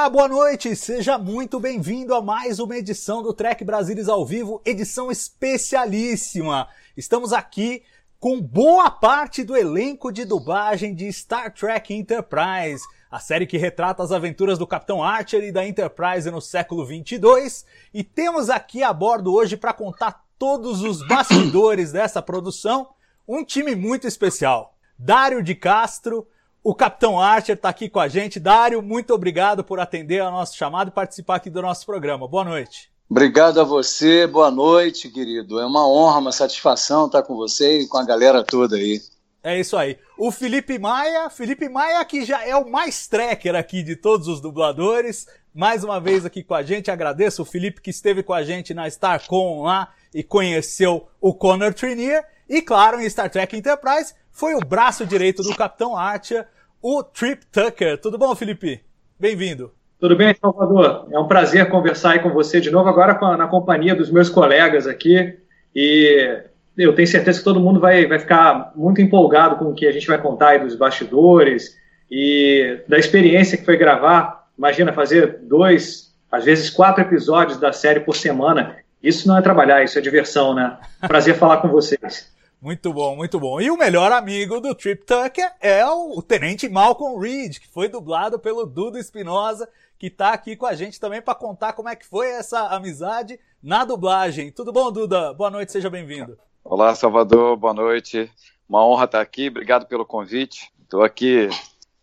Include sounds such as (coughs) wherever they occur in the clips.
Olá, boa noite! Seja muito bem-vindo a mais uma edição do Trek Brasilis ao vivo, edição especialíssima. Estamos aqui com boa parte do elenco de dublagem de Star Trek Enterprise, a série que retrata as aventuras do Capitão Archer e da Enterprise no século 22, e temos aqui a bordo hoje para contar todos os (coughs) bastidores dessa produção, um time muito especial. Dário de Castro, o Capitão Archer está aqui com a gente. Dário, muito obrigado por atender ao nosso chamado e participar aqui do nosso programa. Boa noite. Obrigado a você, boa noite, querido. É uma honra, uma satisfação estar com você e com a galera toda aí. É isso aí. O Felipe Maia, Felipe Maia que já é o mais tracker aqui de todos os dubladores, mais uma vez aqui com a gente. Agradeço o Felipe que esteve com a gente na StarCon lá e conheceu o Connor Trinier. E claro, em Star Trek Enterprise, foi o braço direito do Capitão Archer, o Trip Tucker. Tudo bom, Felipe? Bem-vindo. Tudo bem, Salvador? É um prazer conversar aí com você de novo, agora na companhia dos meus colegas aqui. E eu tenho certeza que todo mundo vai, vai ficar muito empolgado com o que a gente vai contar aí dos bastidores e da experiência que foi gravar. Imagina fazer dois, às vezes quatro episódios da série por semana. Isso não é trabalhar, isso é diversão, né? Prazer falar com vocês. Muito bom, muito bom. E o melhor amigo do Trip Tucker é o Tenente Malcolm Reed, que foi dublado pelo Dudo Espinosa, que está aqui com a gente também para contar como é que foi essa amizade na dublagem. Tudo bom, Duda? Boa noite, seja bem-vindo. Olá, Salvador, boa noite. Uma honra estar aqui, obrigado pelo convite. Estou aqui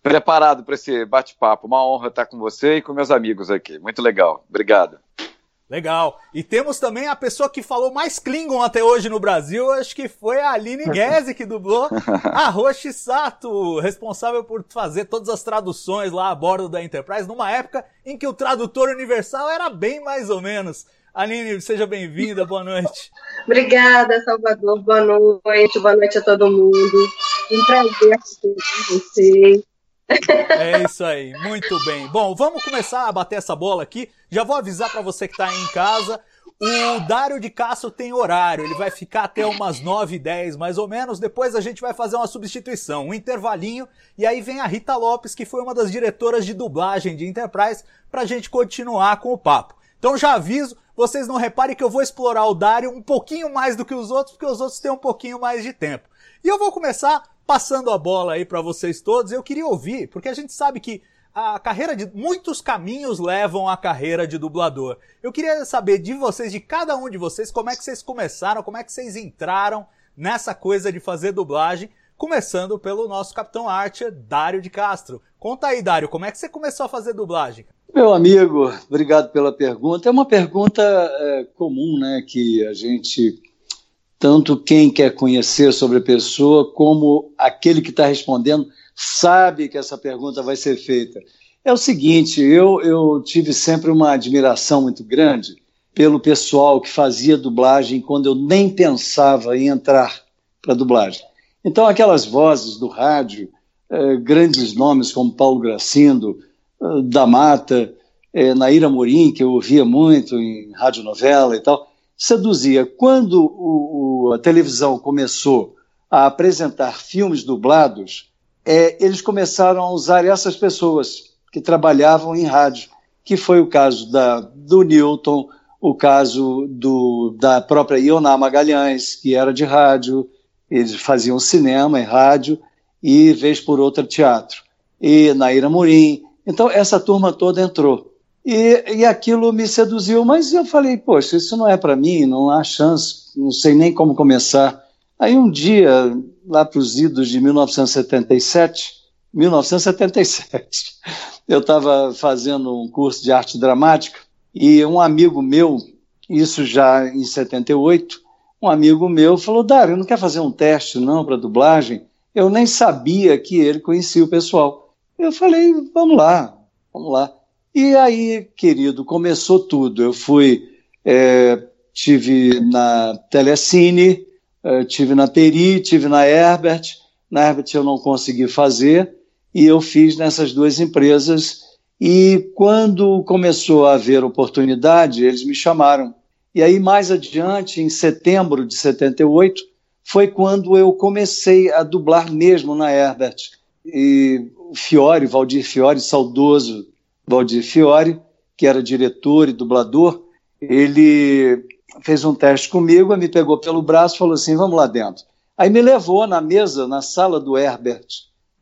preparado para esse bate-papo. Uma honra estar com você e com meus amigos aqui. Muito legal. Obrigado. Legal. E temos também a pessoa que falou mais Klingon até hoje no Brasil, acho que foi a Aline (laughs) Guese que dublou a Roshi Sato, responsável por fazer todas as traduções lá a bordo da Enterprise, numa época em que o tradutor universal era bem mais ou menos. Aline, seja bem-vinda, boa noite. (laughs) Obrigada, Salvador, boa noite, boa noite a todo mundo. Um prazer estar com vocês. É isso aí, muito bem. Bom, vamos começar a bater essa bola aqui. Já vou avisar para você que está aí em casa. O Dário de Castro tem horário, ele vai ficar até umas 9 e 10 mais ou menos. Depois a gente vai fazer uma substituição, um intervalinho. E aí vem a Rita Lopes, que foi uma das diretoras de dublagem de Enterprise, para a gente continuar com o papo. Então já aviso, vocês não reparem que eu vou explorar o Dário um pouquinho mais do que os outros, porque os outros têm um pouquinho mais de tempo. E eu vou começar passando a bola aí para vocês todos, eu queria ouvir, porque a gente sabe que a carreira de muitos caminhos levam à carreira de dublador. Eu queria saber de vocês, de cada um de vocês, como é que vocês começaram, como é que vocês entraram nessa coisa de fazer dublagem, começando pelo nosso Capitão Archer, Dário de Castro. Conta aí, Dário, como é que você começou a fazer dublagem? Meu amigo, obrigado pela pergunta. É uma pergunta é, comum, né, que a gente tanto quem quer conhecer sobre a pessoa, como aquele que está respondendo, sabe que essa pergunta vai ser feita. É o seguinte: eu, eu tive sempre uma admiração muito grande pelo pessoal que fazia dublagem quando eu nem pensava em entrar para dublagem. Então, aquelas vozes do rádio, eh, grandes nomes como Paulo Gracindo, eh, da Mata, eh, Naira Morim, que eu ouvia muito em radionovela e tal, seduzia. Quando o, o, a televisão começou a apresentar filmes dublados, é, eles começaram a usar essas pessoas que trabalhavam em rádio, que foi o caso da, do Newton, o caso do, da própria Ioná Magalhães, que era de rádio, eles faziam cinema e rádio, e vez por outra teatro. E Naira Murim. Então, essa turma toda entrou. E, e aquilo me seduziu, mas eu falei, poxa, isso não é para mim, não há chance, não sei nem como começar. Aí um dia, lá para os idos de 1977, 1977, (laughs) eu estava fazendo um curso de arte dramática e um amigo meu, isso já em 78, um amigo meu falou: Dário, não quer fazer um teste não para dublagem? Eu nem sabia que ele conhecia o pessoal. Eu falei: vamos lá, vamos lá. E aí, querido, começou tudo. Eu fui, é, tive na Telecine, é, tive na Peri, tive na Herbert. Na Herbert eu não consegui fazer e eu fiz nessas duas empresas. E quando começou a haver oportunidade, eles me chamaram. E aí, mais adiante, em setembro de 78, foi quando eu comecei a dublar mesmo na Herbert. E Fiore, Valdir Fiore, saudoso Valdir Fiore, que era diretor e dublador, ele fez um teste comigo, me pegou pelo braço e falou assim: vamos lá dentro. Aí me levou na mesa, na sala do Herbert,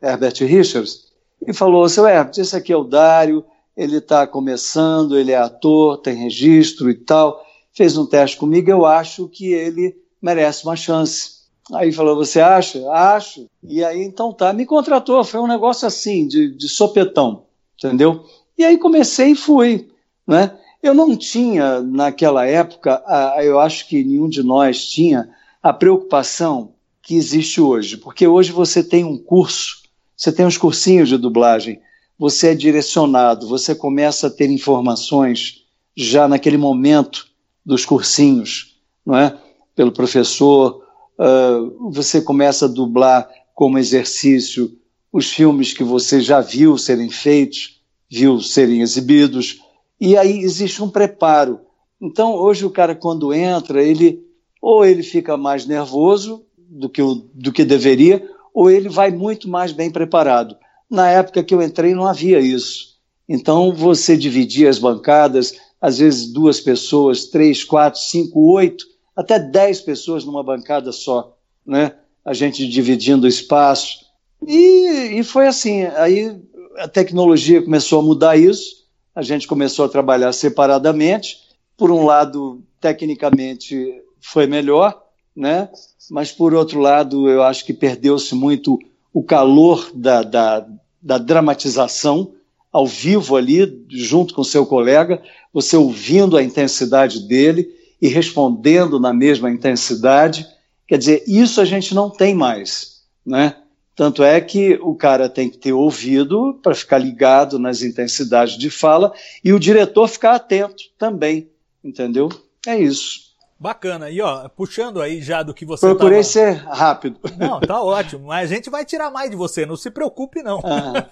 Herbert Richards, e falou: seu Herbert, esse aqui é o Dário, ele está começando, ele é ator, tem registro e tal. Fez um teste comigo, eu acho que ele merece uma chance. Aí falou: Você acha? Acho. E aí, então tá, me contratou. Foi um negócio assim, de, de sopetão, entendeu? E aí comecei e fui. Né? Eu não tinha, naquela época, a, eu acho que nenhum de nós tinha, a preocupação que existe hoje. Porque hoje você tem um curso, você tem uns cursinhos de dublagem, você é direcionado, você começa a ter informações já naquele momento dos cursinhos, não é? Pelo professor, uh, você começa a dublar como exercício os filmes que você já viu serem feitos, viu serem exibidos, e aí existe um preparo. Então, hoje o cara quando entra, ele ou ele fica mais nervoso do que, o, do que deveria, ou ele vai muito mais bem preparado. Na época que eu entrei não havia isso. Então você dividia as bancadas, às vezes duas pessoas, três, quatro, cinco, oito, até dez pessoas numa bancada só, né? A gente dividindo o espaço. E, e foi assim. Aí a tecnologia começou a mudar isso, a gente começou a trabalhar separadamente. Por um lado, tecnicamente foi melhor, né? mas por outro lado, eu acho que perdeu-se muito o calor da, da, da dramatização ao vivo ali, junto com seu colega, você ouvindo a intensidade dele e respondendo na mesma intensidade. Quer dizer, isso a gente não tem mais, né? Tanto é que o cara tem que ter ouvido para ficar ligado nas intensidades de fala e o diretor ficar atento também, entendeu? É isso. Bacana. E ó, puxando aí já do que você Procurei tava... ser rápido. Não, tá ótimo. Mas a gente vai tirar mais de você, não se preocupe não. Ah.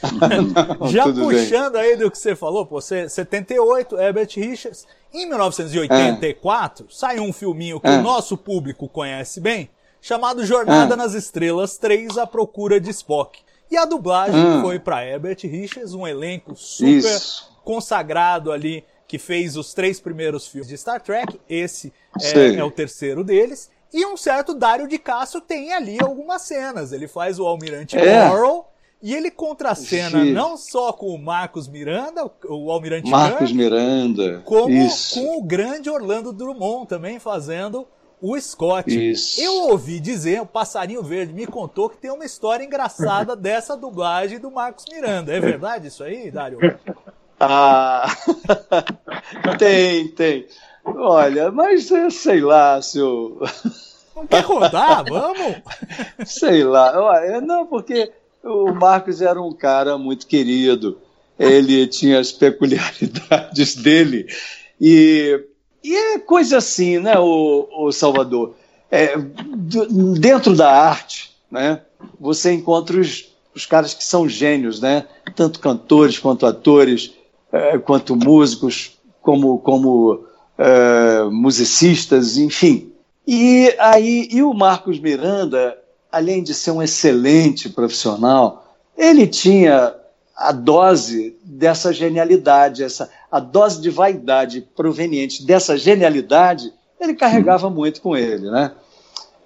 (laughs) não já puxando bem. aí do que você falou, pô, você 78, Herbert Richards. Em 1984, é. saiu um filminho que é. o nosso público conhece bem, chamado Jornada é. nas Estrelas 3, A Procura de Spock. E a dublagem hum. foi para Herbert Richards, um elenco super Isso. consagrado ali que fez os três primeiros filmes de Star Trek, esse é, é, o terceiro deles. E um certo Dário de Castro tem ali algumas cenas. Ele faz o Almirante é. Morrow e ele contracena Sim. não só com o Marcos Miranda, o Almirante Marcos Miranda, como Isso. com o grande Orlando Drummond também fazendo o Scott. Isso. Eu ouvi dizer, o Passarinho Verde me contou que tem uma história engraçada (laughs) dessa dublagem do Marcos Miranda. É verdade isso aí, Dário? Ah, (laughs) tem, tem. Olha, mas é, sei lá, seu. Não quer contar? (laughs) Vamos? Sei lá. Olha, não, porque o Marcos era um cara muito querido. Ele tinha as peculiaridades dele. E, e é coisa assim, né, o, o Salvador? É, dentro da arte, né, você encontra os, os caras que são gênios, né? Tanto cantores quanto atores é, quanto músicos, como, como é, musicistas, enfim. E aí, e o Marcos Miranda, além de ser um excelente profissional, ele tinha a dose dessa genialidade, essa, a dose de vaidade proveniente dessa genialidade, ele carregava muito com ele, né?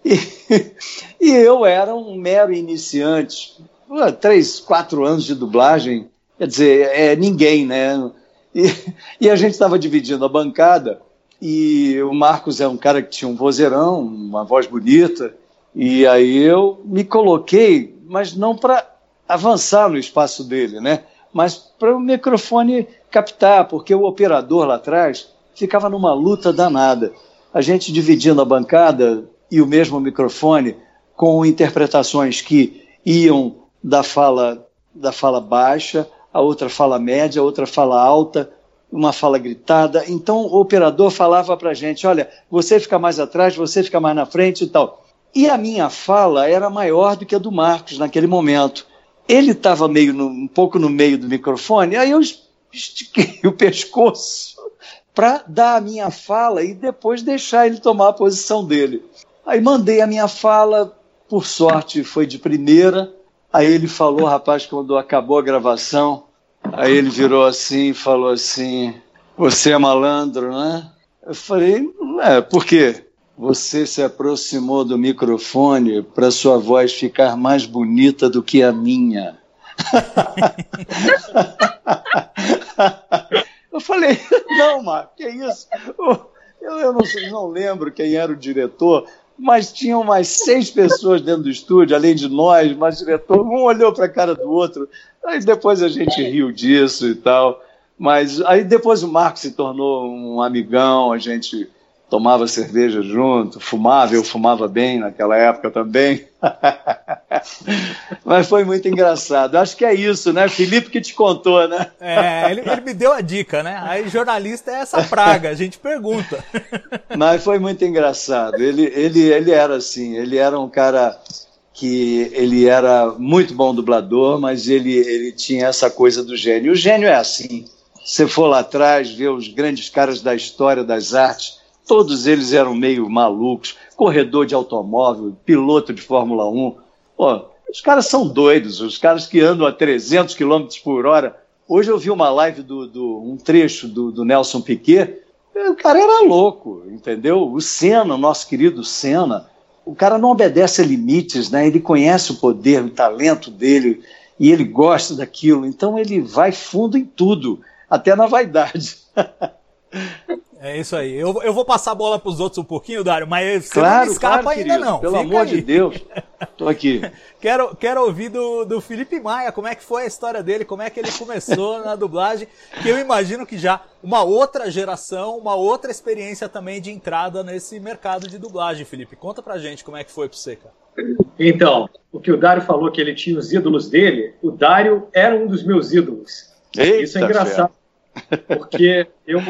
E, (laughs) e eu era um mero iniciante, três, quatro anos de dublagem, Quer dizer, é ninguém, né? E, e a gente estava dividindo a bancada e o Marcos é um cara que tinha um vozeirão, uma voz bonita, e aí eu me coloquei, mas não para avançar no espaço dele, né? Mas para o microfone captar, porque o operador lá atrás ficava numa luta danada. a gente dividindo a bancada e o mesmo microfone com interpretações que iam da fala da fala baixa, a outra fala média, a outra fala alta, uma fala gritada. Então o operador falava para a gente: olha, você fica mais atrás, você fica mais na frente e tal. E a minha fala era maior do que a do Marcos naquele momento. Ele estava meio no, um pouco no meio do microfone, aí eu estiquei (laughs) o pescoço para dar a minha fala e depois deixar ele tomar a posição dele. Aí mandei a minha fala, por sorte foi de primeira. Aí ele falou, rapaz, quando acabou a gravação, aí ele virou assim e falou assim: Você é malandro, né? Eu falei: É, por quê? Você se aproximou do microfone para sua voz ficar mais bonita do que a minha. (laughs) eu falei, não, Marco, que isso? Eu, eu não, não lembro quem era o diretor, mas tinham mais seis pessoas dentro do estúdio, além de nós, mas o diretor, um olhou para a cara do outro, aí depois a gente riu disso e tal. Mas aí depois o Marco se tornou um amigão, a gente tomava cerveja junto, fumava, eu fumava bem naquela época também. (laughs) Mas foi muito engraçado. Acho que é isso, né? Felipe que te contou, né? É, ele, ele, me deu a dica, né? Aí jornalista é essa praga, a gente pergunta. (laughs) Mas foi muito engraçado. Ele, ele, ele era assim, ele era um cara que ele era muito bom dublador, mas ele, ele tinha essa coisa do gênio. O gênio é assim. Se for lá atrás, ver os grandes caras da história das artes, Todos eles eram meio malucos, corredor de automóvel, piloto de Fórmula 1. Pô, os caras são doidos, os caras que andam a 300 km por hora. Hoje eu vi uma live do, do um trecho do, do, Nelson Piquet. O cara era louco, entendeu? O Senna, nosso querido Senna, o cara não obedece a limites, né? Ele conhece o poder, o talento dele e ele gosta daquilo. Então ele vai fundo em tudo, até na vaidade. (laughs) É isso aí. Eu, eu vou passar a bola para os outros um pouquinho, Dário, mas você claro, não escapa claro, ainda querido. não. Pelo Fica amor aí. de Deus. Tô aqui. (laughs) quero, quero ouvir do, do Felipe Maia, como é que foi a história dele, como é que ele começou (laughs) na dublagem, que eu imagino que já uma outra geração, uma outra experiência também de entrada nesse mercado de dublagem, Felipe. Conta pra gente como é que foi para você, cara. Então, o que o Dário falou que ele tinha os ídolos dele, o Dário era um dos meus ídolos. Eita, Isso é engraçado. Porque eu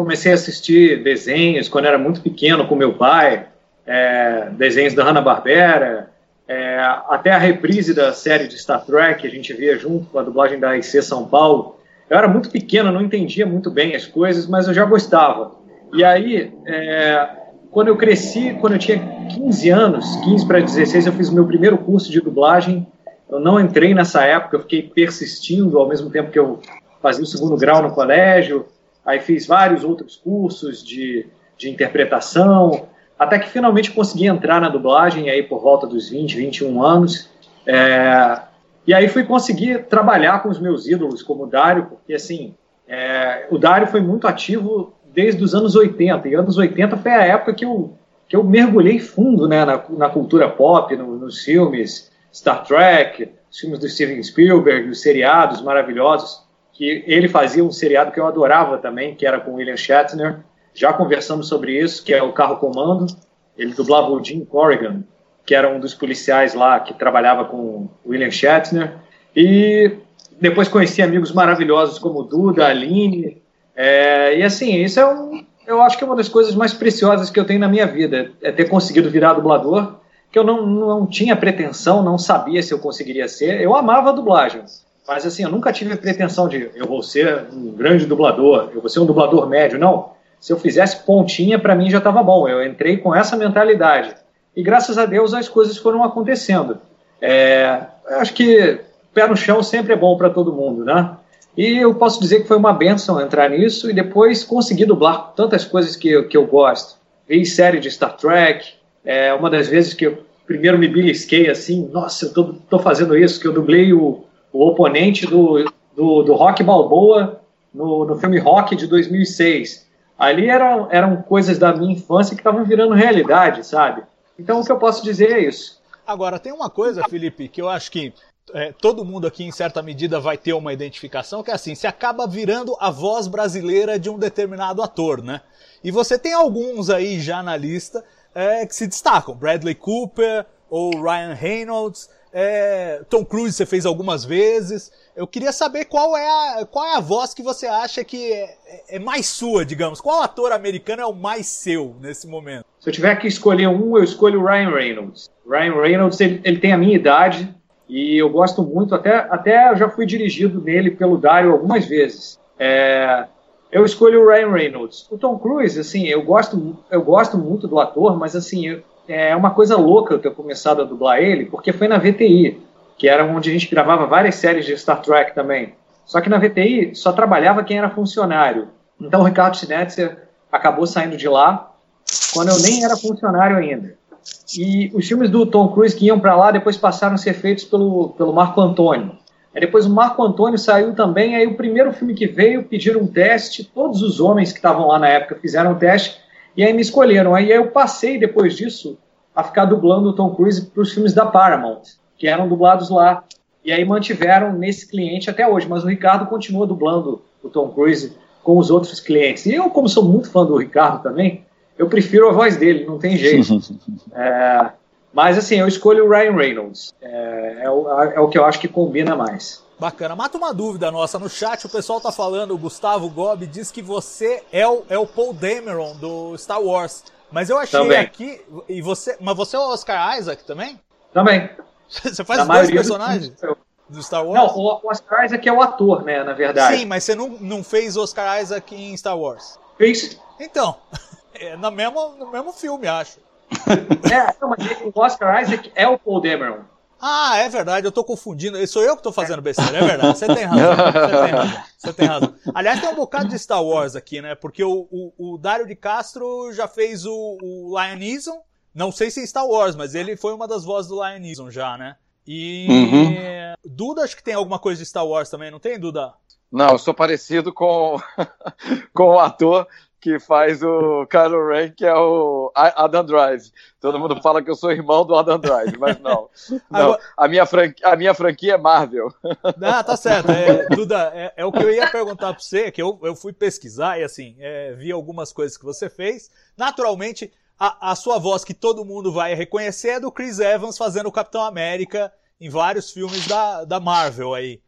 comecei a assistir desenhos quando era muito pequeno com meu pai, é, desenhos da Hanna-Barbera, é, até a reprise da série de Star Trek, a gente via junto com a dublagem da IC São Paulo. Eu era muito pequeno, não entendia muito bem as coisas, mas eu já gostava. E aí, é, quando eu cresci, quando eu tinha 15 anos, 15 para 16, eu fiz meu primeiro curso de dublagem. Eu não entrei nessa época, eu fiquei persistindo ao mesmo tempo que eu fazia o segundo grau no colégio aí fiz vários outros cursos de, de interpretação, até que finalmente consegui entrar na dublagem aí por volta dos 20, 21 anos. É, e aí fui conseguir trabalhar com os meus ídolos, como o Dário, porque assim, é, o Dário foi muito ativo desde os anos 80, e anos 80 foi a época que eu, que eu mergulhei fundo né, na, na cultura pop, no, nos filmes Star Trek, os filmes do Steven Spielberg, os seriados maravilhosos que ele fazia um seriado que eu adorava também, que era com William Shatner. Já conversamos sobre isso, que é o Carro Comando. Ele dublava o Jim Corrigan, que era um dos policiais lá que trabalhava com William Shatner. E depois conheci amigos maravilhosos como Duda, Aline. É, e assim, isso é um, eu acho que é uma das coisas mais preciosas que eu tenho na minha vida, é ter conseguido virar dublador, que eu não, não tinha pretensão, não sabia se eu conseguiria ser. Eu amava a dublagem, mas assim, eu nunca tive a pretensão de eu vou ser um grande dublador, eu vou ser um dublador médio. Não. Se eu fizesse pontinha, para mim já estava bom. Eu entrei com essa mentalidade. E graças a Deus as coisas foram acontecendo. É, acho que pé no chão sempre é bom para todo mundo, né? E eu posso dizer que foi uma benção entrar nisso e depois conseguir dublar tantas coisas que, eu, que eu gosto. Vi série de Star Trek, é uma das vezes que eu primeiro me belisquei assim, nossa, eu tô, tô fazendo isso, que eu dublei o, o oponente do, do, do Rock Balboa no, no filme Rock de 2006. Ali eram, eram coisas da minha infância que estavam virando realidade, sabe? Então o que eu posso dizer é isso. Agora, tem uma coisa, Felipe, que eu acho que é, todo mundo aqui, em certa medida, vai ter uma identificação, que é assim, se acaba virando a voz brasileira de um determinado ator, né? E você tem alguns aí já na lista é, que se destacam. Bradley Cooper ou Ryan Reynolds. É, Tom Cruise você fez algumas vezes. Eu queria saber qual é a, qual é a voz que você acha que é, é mais sua, digamos. Qual ator americano é o mais seu nesse momento? Se eu tiver que escolher um, eu escolho o Ryan Reynolds. Ryan Reynolds, ele, ele tem a minha idade e eu gosto muito, até, até já fui dirigido nele pelo Dario algumas vezes. É, eu escolho o Ryan Reynolds. O Tom Cruise, assim, eu gosto, eu gosto muito do ator, mas assim, eu, é uma coisa louca eu ter começado a dublar ele, porque foi na VTI, que era onde a gente gravava várias séries de Star Trek também. Só que na VTI só trabalhava quem era funcionário. Então o Ricardo Schnetzer acabou saindo de lá quando eu nem era funcionário ainda. E os filmes do Tom Cruise que iam para lá depois passaram a ser feitos pelo, pelo Marco Antônio. Aí depois o Marco Antônio saiu também, aí o primeiro filme que veio pediram um teste, todos os homens que estavam lá na época fizeram o um teste, e aí me escolheram. Aí eu passei depois disso a ficar dublando o Tom Cruise para os filmes da Paramount, que eram dublados lá. E aí mantiveram nesse cliente até hoje, mas o Ricardo continua dublando o Tom Cruise com os outros clientes. E eu, como sou muito fã do Ricardo também, eu prefiro a voz dele, não tem jeito. (laughs) é, mas assim, eu escolho o Ryan Reynolds. É, é, o, é o que eu acho que combina mais. Bacana. Mata uma dúvida nossa no chat. O pessoal tá falando, o Gustavo Gobi diz que você é o, é o Paul Dameron do Star Wars. Mas eu achei também. aqui. E você, mas você é o Oscar Isaac também? Também. (laughs) Você faz Na dois personagens? Do, do Star Wars? Não, o Oscar Isaac é o ator, né, na verdade. Sim, mas você não, não fez Oscar Isaac em Star Wars? Fiz. Então, (laughs) é no mesmo, no mesmo filme, acho. (laughs) É, não, mas o Oscar Isaac é o Paul Dameron. Ah, é verdade, eu tô confundindo. Sou eu que tô fazendo besteira, é verdade. Você tem razão. (laughs) Você tem razão. Você tem razão. Aliás, tem um bocado de Star Wars aqui, né? Porque o, o, o Dário de Castro já fez o, o Lion Neeson. Não sei se em Star Wars, mas ele foi uma das vozes do Lion Neeson já, né? E. Uhum. Duda, acho que tem alguma coisa de Star Wars também, não tem, Duda? Não, eu sou parecido com, (laughs) com o ator que faz o Kylo Ren, que é o Adam Drive. Todo mundo fala que eu sou irmão do Adam Drive, mas não. (laughs) não. A, minha franquia, a minha franquia é Marvel. (laughs) Ah, tá certo. É, Duda, é, é, o que eu ia perguntar pra você, que eu, eu fui pesquisar e assim, é, vi algumas coisas que você fez. Naturalmente, a, a sua voz que todo mundo vai reconhecer é do Chris Evans fazendo o Capitão América em vários filmes da, da Marvel aí.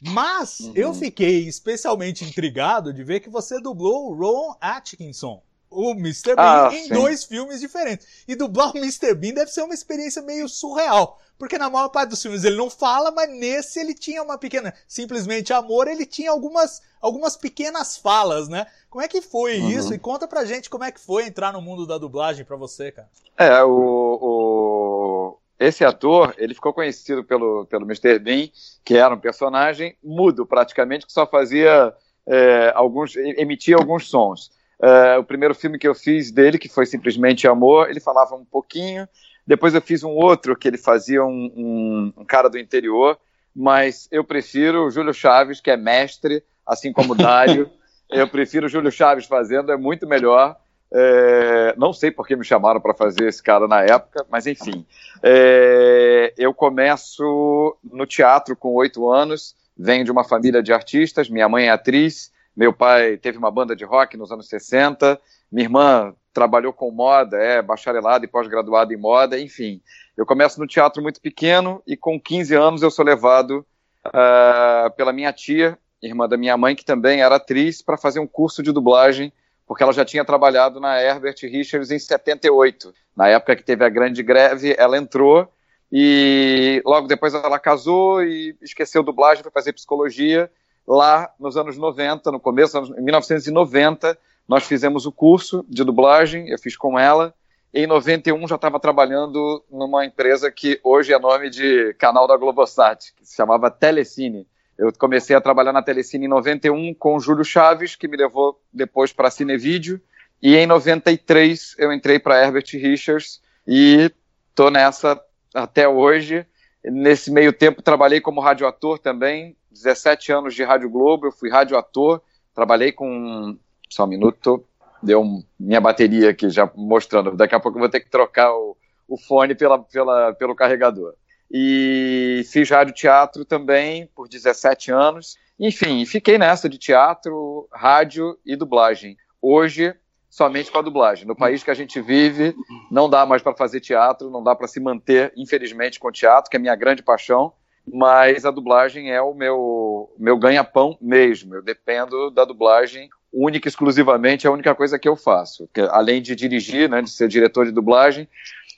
Mas uhum. eu fiquei especialmente intrigado de ver que você dublou o Ron Atkinson, o Mr. Bean, ah, em sim. dois filmes diferentes. E dublar o Mr. Bean deve ser uma experiência meio surreal. Porque na maior parte dos filmes ele não fala, mas nesse ele tinha uma pequena. Simplesmente amor, ele tinha algumas, algumas pequenas falas, né? Como é que foi uhum. isso? E conta pra gente como é que foi entrar no mundo da dublagem pra você, cara. É, o, o esse ator, ele ficou conhecido pelo, pelo Mr. Bean, que era um personagem mudo praticamente, que só fazia é, alguns, emitia alguns sons. É, o primeiro filme que eu fiz dele, que foi simplesmente Amor, ele falava um pouquinho. Depois eu fiz um outro que ele fazia um, um, um cara do interior, mas eu prefiro o Júlio Chaves, que é mestre, assim como o Dário. (laughs) eu prefiro o Júlio Chaves fazendo, é muito melhor. É, não sei por que me chamaram para fazer esse cara na época, mas enfim. É, eu começo no teatro com oito anos, venho de uma família de artistas, minha mãe é atriz, meu pai teve uma banda de rock nos anos 60, minha irmã trabalhou com moda, é bacharelada e pós-graduada em moda, enfim. Eu começo no teatro muito pequeno e com 15 anos eu sou levado uh, pela minha tia, irmã da minha mãe, que também era atriz, para fazer um curso de dublagem porque ela já tinha trabalhado na Herbert Richards em 78. Na época que teve a grande greve, ela entrou e logo depois ela casou e esqueceu dublagem para fazer psicologia. Lá nos anos 90, no começo, em 1990, nós fizemos o curso de dublagem, eu fiz com ela. Em 91 já estava trabalhando numa empresa que hoje é nome de canal da Globosat, que se chamava Telecine. Eu comecei a trabalhar na Telecine em 91 com o Júlio Chaves, que me levou depois para a Cinevídeo. E em 93 eu entrei para Herbert Richards e tô nessa até hoje. Nesse meio tempo trabalhei como radioator também, 17 anos de Rádio Globo, eu fui radioator, trabalhei com. Só um minuto, deu minha bateria aqui já mostrando. Daqui a pouco eu vou ter que trocar o, o fone pela, pela, pelo carregador. E fiz rádio teatro também por 17 anos. Enfim, fiquei nessa de teatro, rádio e dublagem. Hoje, somente com a dublagem. No país que a gente vive, não dá mais para fazer teatro, não dá para se manter, infelizmente, com teatro, que é a minha grande paixão, mas a dublagem é o meu, meu ganha-pão mesmo. Eu dependo da dublagem única e exclusivamente, é a única coisa que eu faço. Além de dirigir, né, de ser diretor de dublagem,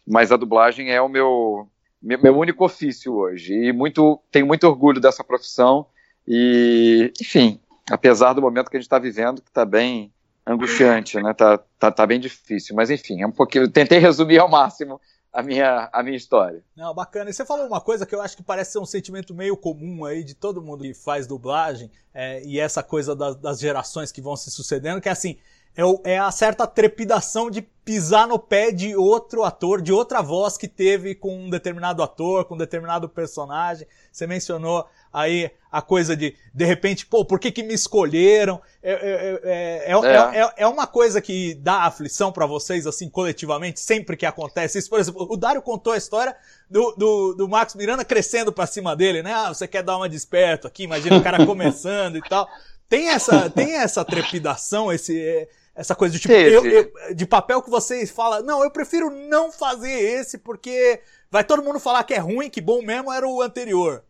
mas a dublagem é o meu, meu único ofício hoje. E muito, tenho muito orgulho dessa profissão. E, enfim, apesar do momento que a gente está vivendo, que está bem angustiante, né? Tá, tá, tá bem difícil. Mas, enfim, é um pouquinho. Tentei resumir ao máximo a minha, a minha história. Não, bacana. E você falou uma coisa que eu acho que parece ser um sentimento meio comum aí de todo mundo que faz dublagem, é, e essa coisa das, das gerações que vão se sucedendo, que é assim, é, o, é a certa trepidação de pisar no pé de outro ator, de outra voz que teve com um determinado ator, com um determinado personagem. Você mencionou aí a coisa de, de repente, pô, por que que me escolheram? É, é, é, é, é uma coisa que dá aflição para vocês, assim, coletivamente, sempre que acontece isso. Por exemplo, o Dário contou a história do, do, do Max Miranda crescendo pra cima dele, né? Ah, você quer dar uma desperto aqui, imagina o cara (laughs) começando e tal. Tem essa, tem essa trepidação, esse essa coisa de tipo, eu, eu, de papel que vocês falam, não, eu prefiro não fazer esse porque vai todo mundo falar que é ruim, que bom mesmo era o anterior.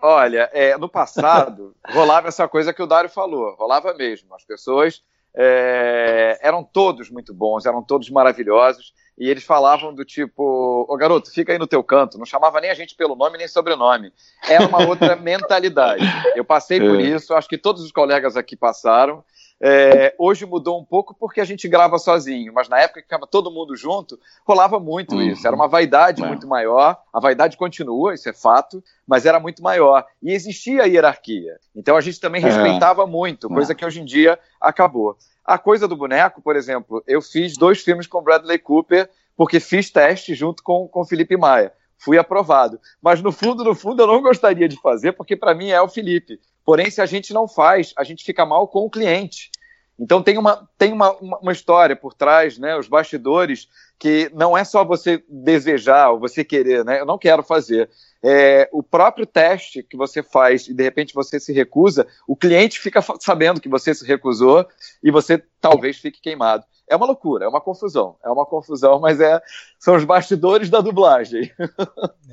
Olha, é, no passado (laughs) rolava essa coisa que o Dário falou, rolava mesmo. As pessoas é, eram todos muito bons, eram todos maravilhosos, e eles falavam do tipo, ô garoto, fica aí no teu canto, não chamava nem a gente pelo nome nem sobrenome. Era uma outra (laughs) mentalidade. Eu passei por é. isso, acho que todos os colegas aqui passaram, é, hoje mudou um pouco porque a gente grava sozinho, mas na época que ficava todo mundo junto, rolava muito uhum. isso. Era uma vaidade é. muito maior. A vaidade continua, isso é fato, mas era muito maior. E existia a hierarquia. Então a gente também é. respeitava muito, coisa é. que hoje em dia acabou. A coisa do boneco, por exemplo, eu fiz dois filmes com Bradley Cooper porque fiz teste junto com o Felipe Maia. Fui aprovado. Mas no fundo, no fundo, eu não gostaria de fazer, porque para mim é o Felipe. Porém, se a gente não faz, a gente fica mal com o cliente. Então tem uma, tem uma, uma, história por trás, né? Os bastidores, que não é só você desejar ou você querer, né? Eu não quero fazer. É, o próprio teste que você faz e de repente você se recusa, o cliente fica sabendo que você se recusou e você talvez fique queimado. É uma loucura, é uma confusão. É uma confusão, mas é, são os bastidores da dublagem.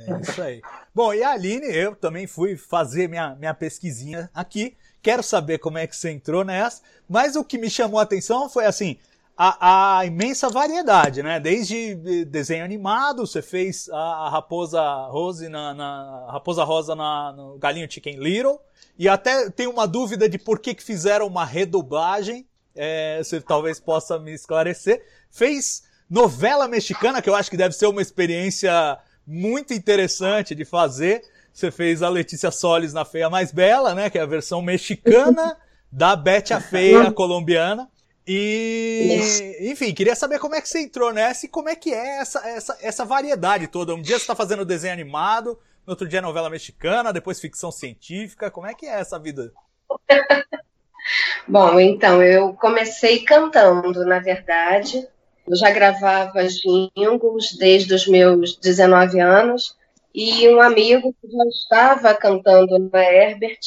É isso aí. Bom, e a Aline, eu também fui fazer minha, minha pesquisinha aqui. Quero saber como é que você entrou nessa. Mas o que me chamou a atenção foi assim. A, a, imensa variedade, né? Desde desenho animado, você fez a, Raposa Rose na, na Raposa Rosa na, no Galinho Chicken Little, e até tem uma dúvida de por que, que fizeram uma redublagem. É, você talvez possa me esclarecer. Fez novela mexicana, que eu acho que deve ser uma experiência muito interessante de fazer. Você fez a Letícia Solis na Feia Mais Bela, né? Que é a versão mexicana (laughs) da Betty a Feia colombiana. E, enfim, queria saber como é que você entrou nessa e como é que é essa, essa, essa variedade toda. Um dia você está fazendo desenho animado, no outro dia novela mexicana, depois ficção científica. Como é que é essa vida? (laughs) (laughs) Bom, então, eu comecei cantando, na verdade. Eu já gravava jingles desde os meus 19 anos e um amigo que já estava cantando na Herbert,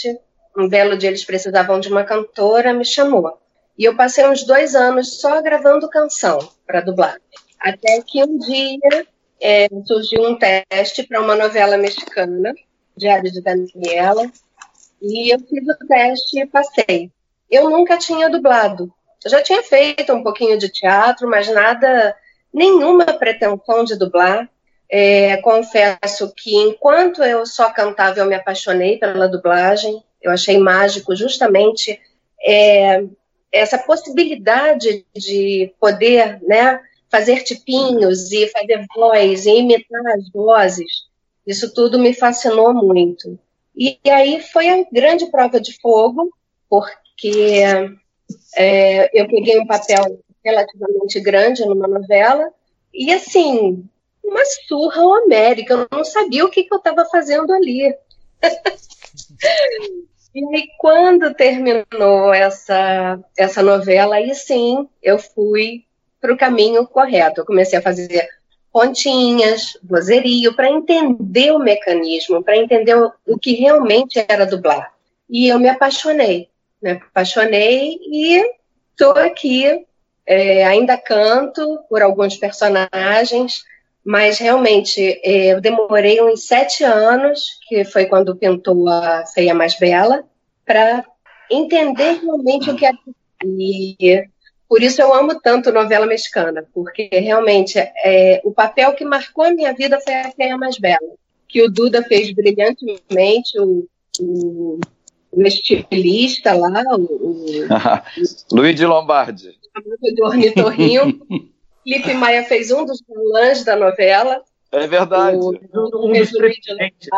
um belo dia eles precisavam de uma cantora, me chamou. E eu passei uns dois anos só gravando canção para dublar. Até que um dia é, surgiu um teste para uma novela mexicana, Diário de Daniela, e eu fiz o teste e passei. Eu nunca tinha dublado, eu já tinha feito um pouquinho de teatro, mas nada, nenhuma pretensão de dublar. É, confesso que enquanto eu só cantava, eu me apaixonei pela dublagem. Eu achei mágico justamente é, essa possibilidade de poder, né, fazer tipinhos e fazer voz e imitar as vozes. Isso tudo me fascinou muito. E, e aí foi a grande prova de fogo, porque é, eu peguei um papel relativamente grande numa novela e, assim, uma surra homérica. Eu não sabia o que, que eu estava fazendo ali. (laughs) e aí, quando terminou essa, essa novela, aí sim, eu fui para o caminho correto. Eu comecei a fazer pontinhas, vozerio, para entender o mecanismo, para entender o que realmente era dublar. E eu me apaixonei, me apaixonei e estou aqui, é, ainda canto por alguns personagens, mas realmente é, eu demorei uns sete anos, que foi quando pintou a Feia Mais Bela, para entender realmente o que é. E por isso eu amo tanto novela mexicana, porque realmente é, o papel que marcou a minha vida foi a Feia Mais Bela, que o Duda fez brilhantemente, o, o, o estilista lá, o, o (laughs) Luiz de Lombardi. De Ornitorrinho. (laughs) Felipe Maia fez um dos galãs da novela. É verdade. O, um dos presidentes.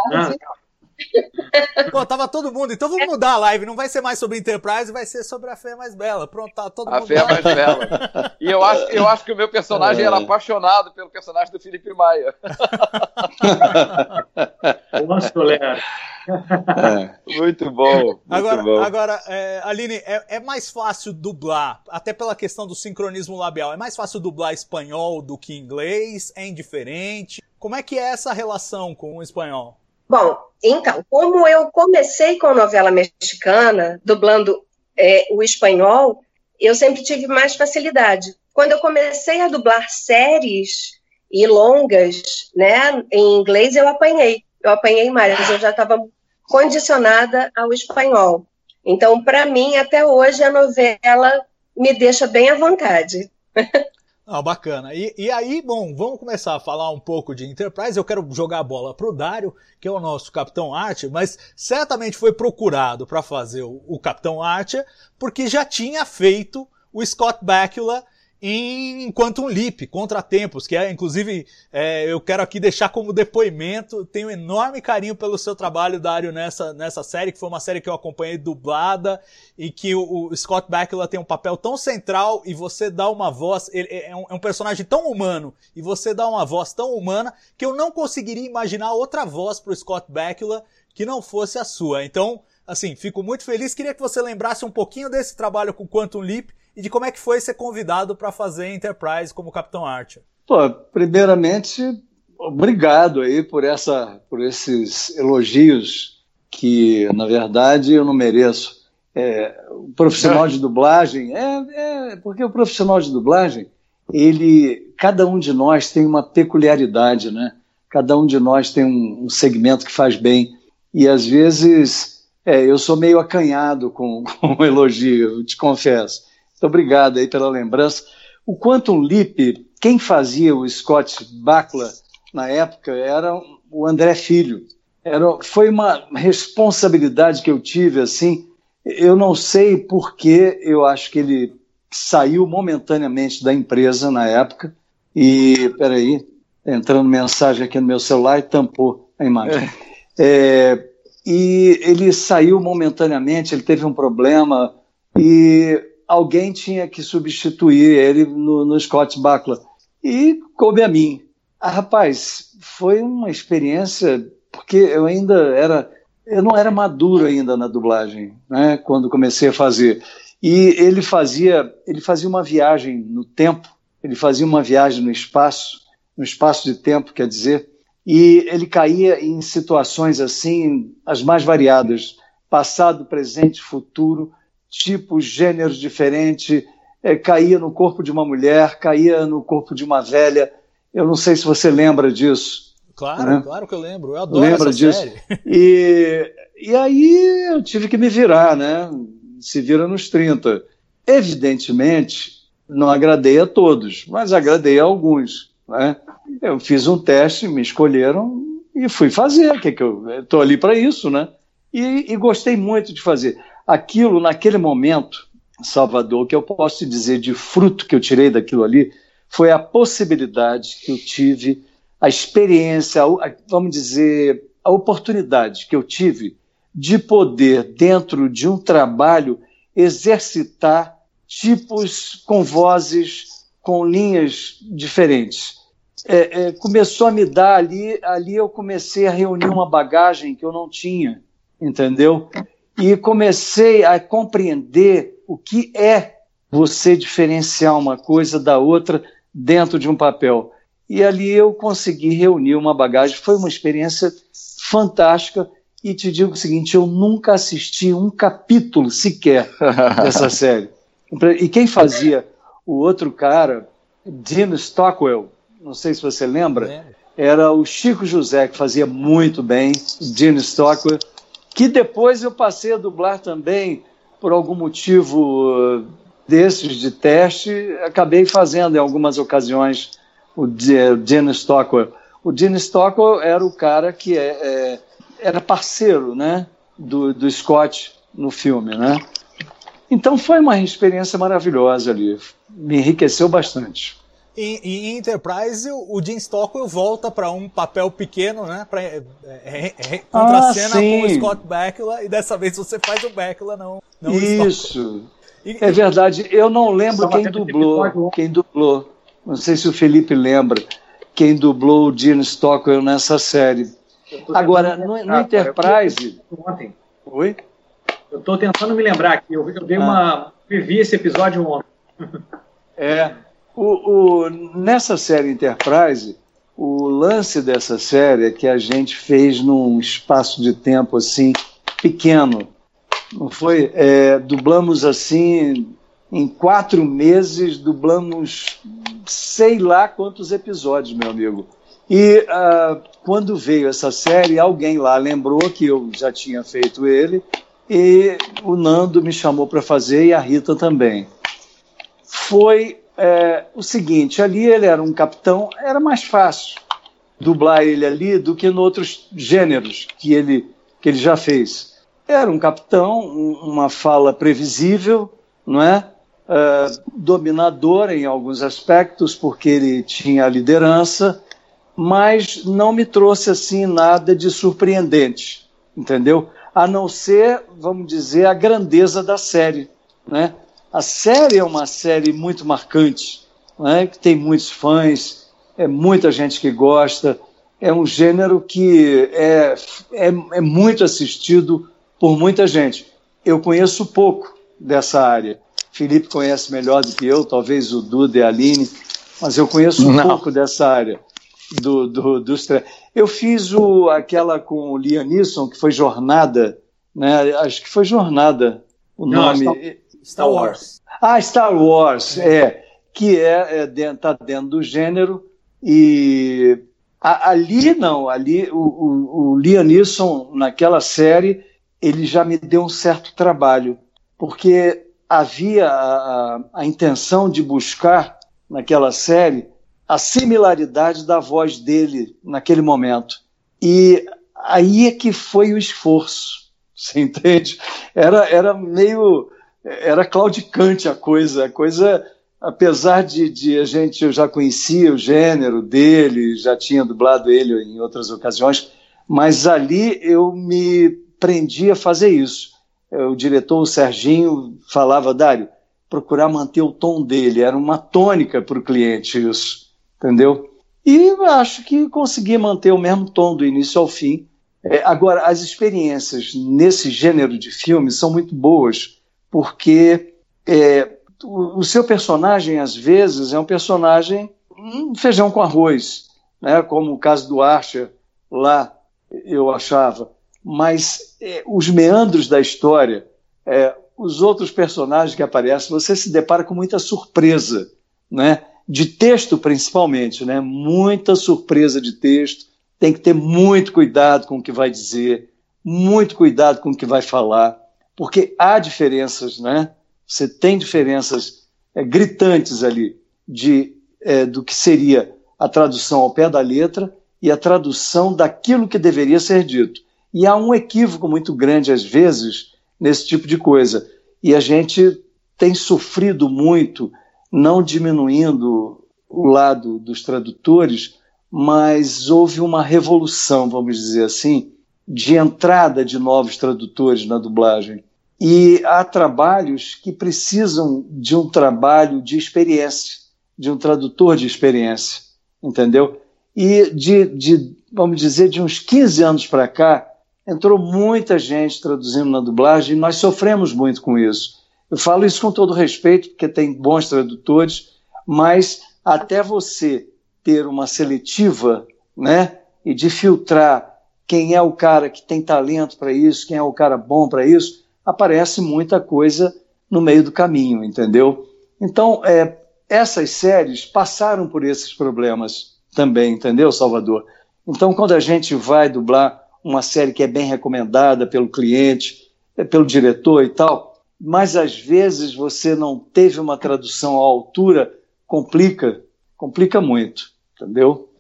Pô, tava todo mundo. Então vamos mudar a live. Não vai ser mais sobre Enterprise, vai ser sobre a Fé Mais Bela. Pronto, tá todo a mundo. A Fé Mais Bela. E eu acho, eu acho que o meu personagem é. era apaixonado pelo personagem do Felipe Maia. (laughs) Nossa. É, muito bom. Muito agora, bom. agora é, Aline, é, é, mais fácil dublar, até pela questão do sincronismo labial, é mais fácil dublar espanhol do que inglês? É indiferente? Como é que é essa relação com o espanhol? Bom, então, como eu comecei com novela mexicana, dublando é, o espanhol, eu sempre tive mais facilidade. Quando eu comecei a dublar séries e longas, né, em inglês, eu apanhei. Eu apanhei mais, eu já estava condicionada ao espanhol. Então, para mim, até hoje, a novela me deixa bem à vontade. (laughs) Ah, bacana. E, e, aí, bom, vamos começar a falar um pouco de Enterprise. Eu quero jogar a bola pro Dário, que é o nosso Capitão Archer, mas certamente foi procurado para fazer o, o Capitão Archer, porque já tinha feito o Scott Bakula em Quantum Leap, Contratempos, que é, inclusive, é, eu quero aqui deixar como depoimento, tenho um enorme carinho pelo seu trabalho, Dário, nessa, nessa série, que foi uma série que eu acompanhei dublada, e que o, o Scott Bakula tem um papel tão central, e você dá uma voz, ele é um, é um, personagem tão humano, e você dá uma voz tão humana, que eu não conseguiria imaginar outra voz pro Scott Bakula que não fosse a sua. Então, assim, fico muito feliz, queria que você lembrasse um pouquinho desse trabalho com Quantum Leap, e de como é que foi ser convidado para fazer Enterprise como Capitão Archer. Pô, primeiramente, obrigado aí por, essa, por esses elogios que, na verdade, eu não mereço. É, o profissional de dublagem, é, é, porque o profissional de dublagem, ele, cada um de nós tem uma peculiaridade, né? Cada um de nós tem um, um segmento que faz bem. E às vezes é, eu sou meio acanhado com, (laughs) com o elogio, eu te confesso. Muito obrigado aí pela lembrança. O Quantum Leap, quem fazia o Scott Bakula na época era o André Filho. Era, foi uma responsabilidade que eu tive, assim, eu não sei por que eu acho que ele saiu momentaneamente da empresa na época e, peraí, entrando mensagem aqui no meu celular e tampou a imagem. É. É, e ele saiu momentaneamente, ele teve um problema e alguém tinha que substituir ele no, no Scott Bakula. E coube a mim. Ah, rapaz, foi uma experiência, porque eu ainda era. Eu não era maduro ainda na dublagem, né, quando comecei a fazer. E ele fazia, ele fazia uma viagem no tempo, ele fazia uma viagem no espaço, no espaço de tempo, quer dizer, e ele caía em situações assim, as mais variadas, passado, presente, futuro, tipos, gêneros diferentes, é, caía no corpo de uma mulher, caía no corpo de uma velha. Eu não sei se você lembra disso. Claro, né? claro que eu lembro. Eu adoro Lembra disso? série. (laughs) E, e aí eu tive que me virar, né? Se vira nos 30. Evidentemente, não agradei a todos, mas agradei a alguns. Né? Eu fiz um teste, me escolheram e fui fazer. Que, que eu estou ali para isso, né? E, e gostei muito de fazer aquilo naquele momento, Salvador, que eu posso dizer de fruto que eu tirei daquilo ali, foi a possibilidade que eu tive, a experiência, a, vamos dizer, a oportunidade que eu tive de poder, dentro de um trabalho, exercitar tipos com vozes, com linhas diferentes. É, é, começou a me dar ali, ali eu comecei a reunir uma bagagem que eu não tinha, entendeu? E comecei a compreender o que é você diferenciar uma coisa da outra dentro de um papel. e ali eu consegui reunir uma bagagem. Foi uma experiência fantástica. E te digo o seguinte: eu nunca assisti um capítulo sequer (laughs) dessa série. E quem fazia o outro cara, Dean Stockwell, não sei se você lembra, era o Chico José, que fazia muito bem, Dean Stockwell, que depois eu passei a dublar também, por algum motivo desses de teste, acabei fazendo em algumas ocasiões o Dean Stockwell. O Dean Stockwell era o cara que é, é, era parceiro né, do, do Scott no filme. Né? Então foi uma experiência maravilhosa ali, me enriqueceu bastante. Em, em Enterprise, o Jim Stockwell volta para um papel pequeno, né? Para é, é, é, contracena ah, com o Scott Bakula e dessa vez você faz o Bakula, não, não Isso. E, é verdade. Eu não lembro quem dublou. Quem dublou. Não sei se o Felipe lembra quem dublou o Gene Stockwell nessa série. Agora, no, no Enterprise. Ontem. Oi? Eu estou tentando me lembrar aqui. Eu, eu dei ah. uma. vi esse episódio ontem. É. O, o, nessa série Enterprise, o lance dessa série é que a gente fez num espaço de tempo assim pequeno. Não foi? É, dublamos assim em quatro meses, dublamos sei lá quantos episódios, meu amigo. E uh, quando veio essa série, alguém lá lembrou que eu já tinha feito ele, e o Nando me chamou para fazer e a Rita também. Foi é, o seguinte: ali ele era um capitão, era mais fácil dublar ele ali do que em outros gêneros que ele, que ele já fez. Era um capitão, uma fala previsível, não é? uh, dominador em alguns aspectos, porque ele tinha liderança, mas não me trouxe assim nada de surpreendente, entendeu? A não ser, vamos dizer, a grandeza da série, né? A série é uma série muito marcante, né? que tem muitos fãs, é muita gente que gosta, é um gênero que é, é, é muito assistido por muita gente. Eu conheço pouco dessa área, Felipe conhece melhor do que eu, talvez o Duda e a Aline, mas eu conheço um Não. pouco dessa área do, do, dos Eu fiz o, aquela com o Liam Neeson, que foi Jornada, né? acho que foi Jornada o Não, nome. Star, Wars. Ah, Star Wars, é, que é, é dentro, tá dentro do gênero e a, ali não, ali o, o, o Liam Neeson naquela série ele já me deu um certo trabalho, porque havia a, a, intenção de buscar naquela série a similaridade da voz dele naquele momento. E aí é que foi o esforço, (laughs) você entende? Era, era meio. Era claudicante a coisa, a coisa, apesar de, de a gente, eu já conhecia o gênero dele, já tinha dublado ele em outras ocasiões, mas ali eu me prendi a fazer isso o diretor, o Serginho, falava, Dário, procurar manter o tom dele, era uma tônica para o cliente isso, entendeu? E acho que consegui manter o mesmo tom do início ao fim. É, agora, as experiências nesse gênero de filme são muito boas, porque é, o, o, seu personagem, às vezes, é um personagem um feijão com arroz, né? como o caso do Archer lá, eu achava mas é, os meandros da história, é, os outros personagens que aparecem, você se depara com muita surpresa, né? de texto principalmente, né? muita surpresa de texto, tem que ter muito cuidado com o que vai dizer, muito cuidado com o que vai falar, porque há diferenças, né? Você tem diferenças é, gritantes ali de, é, do que seria a tradução ao pé da letra e a tradução daquilo que deveria ser dito. E há um equívoco muito grande, às vezes, nesse tipo de coisa. E a gente tem sofrido muito, não diminuindo o lado dos tradutores, mas houve uma revolução, vamos dizer assim, de entrada de novos tradutores na dublagem. E há trabalhos que precisam de um trabalho de experiência, de um tradutor de experiência, entendeu? E de, de vamos dizer, de uns 15 anos para cá, entrou muita gente traduzindo na dublagem e nós sofremos muito com isso. Eu falo isso com todo respeito, porque tem bons tradutores, mas até você ter uma seletiva, né? E de filtrar quem é o cara que tem talento para isso, quem é o cara bom para isso, aparece muita coisa no meio do caminho, entendeu? Então, é, essas séries passaram por esses problemas também, entendeu, Salvador? Então, quando a gente vai dublar uma série que é bem recomendada pelo cliente, é, pelo diretor e tal, mas às vezes você não teve uma tradução à altura, complica, complica muito, entendeu?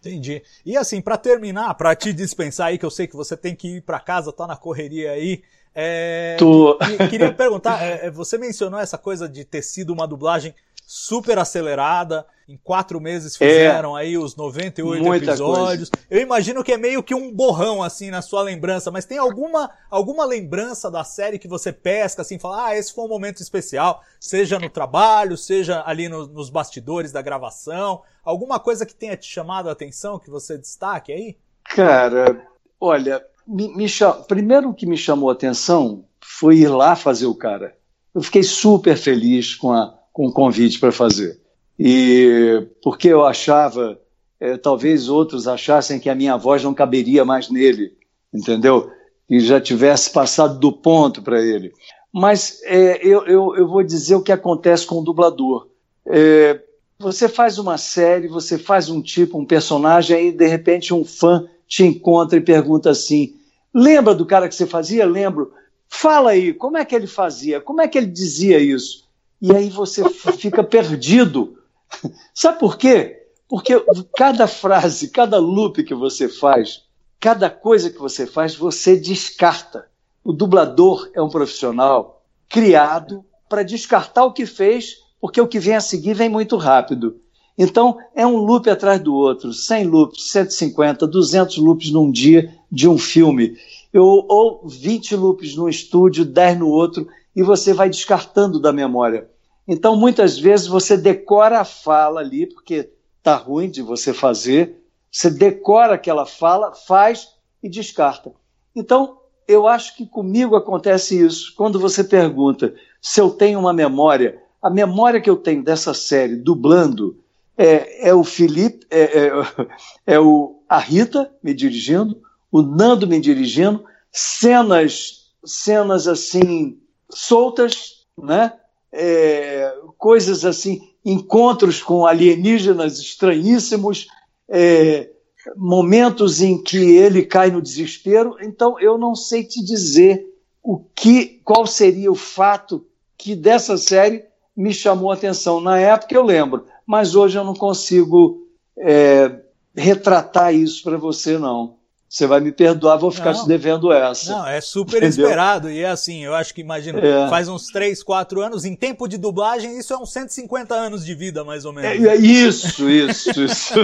Entendi. E assim, para terminar, para te dispensar aí, que eu sei que você tem que ir para casa, tá na correria aí. É, Tô. Queria perguntar, é, é, você mencionou essa coisa de ter sido uma dublagem super acelerada. Em quatro meses fizeram é, aí os 98 episódios. Coisa. Eu imagino que é meio que um borrão, assim, na sua lembrança, mas tem alguma, alguma lembrança da série que você pesca, assim, fala, ah, esse foi um momento especial, seja no trabalho, seja ali no, nos bastidores da gravação, alguma coisa que tenha te chamado a atenção, que você destaque aí? Cara, olha, me, me cham... primeiro que me chamou a atenção foi ir lá fazer o cara. Eu fiquei super feliz com a com o convite para fazer. E porque eu achava, é, talvez outros achassem que a minha voz não caberia mais nele, entendeu? E já tivesse passado do ponto para ele. Mas é, eu, eu, eu, vou dizer o que acontece com o dublador. É, você faz uma série, você faz um tipo, um personagem, aí de repente um fã te encontra e pergunta assim: lembra do cara que você fazia? Lembro. Fala aí, como é que ele fazia? Como é que ele dizia isso? e aí você (laughs) fica perdido. (laughs) Sabe por quê? Porque cada frase, cada loop que você faz, cada coisa que você faz, você descarta. O dublador é um profissional criado para descartar o que fez, porque o que vem a seguir vem muito rápido. Então, é um loop atrás do outro, 100 loops, 150, 200 loops num dia de um filme, ou, ou 20 loops num estúdio, 10 no outro, e você vai descartando da memória. Então, muitas vezes você decora a fala ali, porque tá ruim de você fazer, você decora aquela fala, faz e descarta. Então, eu acho que comigo acontece isso. Quando você pergunta se eu tenho uma memória, a memória que eu tenho dessa série, dublando, é, é o Felipe, é, é, é, o, a Rita me dirigindo, o Nando me dirigindo, cenas, cenas assim, soltas, né? é, coisas assim, encontros com alienígenas estranhíssimos, é, momentos em que ele cai no desespero. Então, eu não sei te dizer o que, qual seria o fato que dessa série me chamou a atenção. Na época eu lembro, mas hoje eu não consigo é, retratar isso para você, não. Você vai me perdoar, vou ficar não, te devendo essa. Não, é super Entendeu? esperado. E é assim, eu acho que, imagina, é. faz uns 3, 4 anos, em tempo de dublagem, isso é uns 150 anos de vida, mais ou menos. É, é isso, isso, isso.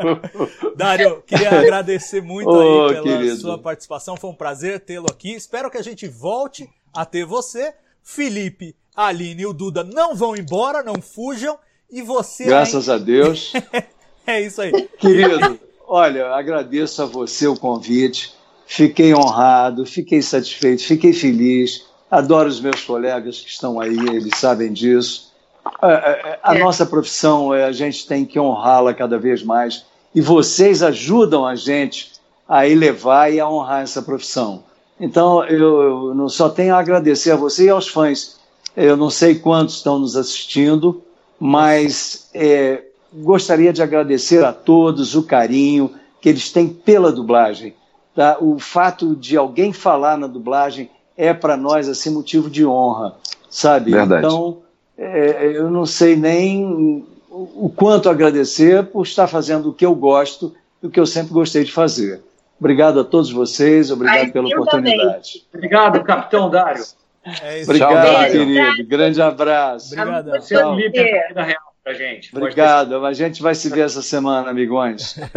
(laughs) Dário, queria agradecer muito oh, aí pela querido. sua participação. Foi um prazer tê-lo aqui. Espero que a gente volte a ter você. Felipe, Aline e o Duda não vão embora, não fujam. E você. Graças aí... a Deus. (laughs) é isso aí. Querido. Olha, agradeço a você o convite, fiquei honrado, fiquei satisfeito, fiquei feliz. Adoro os meus colegas que estão aí, eles sabem disso. A, a, a é. nossa profissão, a gente tem que honrá-la cada vez mais e vocês ajudam a gente a elevar e a honrar essa profissão. Então, eu, eu só tenho a agradecer a você e aos fãs. Eu não sei quantos estão nos assistindo, mas é, gostaria de agradecer a todos o carinho que eles têm pela dublagem. Tá? O fato de alguém falar na dublagem é para nós assim motivo de honra, sabe? Verdade. Então, é, eu não sei nem o quanto agradecer por estar fazendo o que eu gosto e o que eu sempre gostei de fazer. Obrigado a todos vocês, obrigado Ai, pela oportunidade. Também. Obrigado, capitão Dário. É obrigado, querido. Grande abraço. Obrigado. Tchau pra gente. Obrigado. A gente vai se ver essa semana, amigões. (laughs)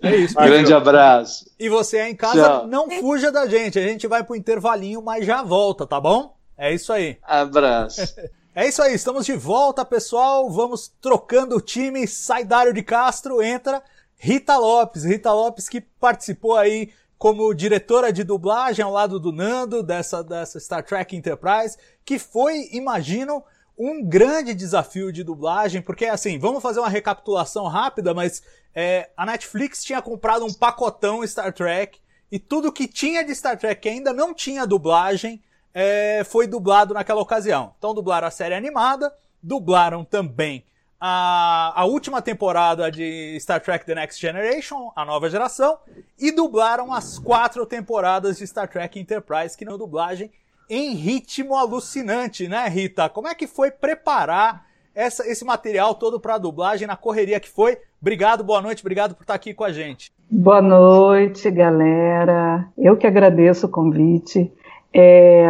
É isso. Grande abraço. E você aí em casa, Tchau. não fuja da gente. A gente vai pro intervalinho, mas já volta, tá bom? É isso aí. Abraço. (laughs) É isso aí, estamos de volta, pessoal. Vamos trocando o time. Sai Dário de Castro, entra Rita Lopes. Rita Lopes que participou aí como diretora de dublagem ao lado do Nando, dessa, dessa Star Trek Enterprise, que foi, imagino, um grande desafio de dublagem, porque assim, vamos fazer uma recapitulação rápida, mas é, a Netflix tinha comprado um pacotão Star Trek e tudo que tinha de Star Trek que ainda não tinha dublagem é, foi dublado naquela ocasião. Então dublaram a série animada, dublaram também a, a última temporada de Star Trek The Next Generation, a nova geração, e dublaram as quatro temporadas de Star Trek Enterprise, que não dublagem em ritmo alucinante, né, Rita? Como é que foi preparar essa, esse material todo para dublagem na correria que foi? Obrigado, boa noite, obrigado por estar aqui com a gente. Boa noite, galera. Eu que agradeço o convite. É,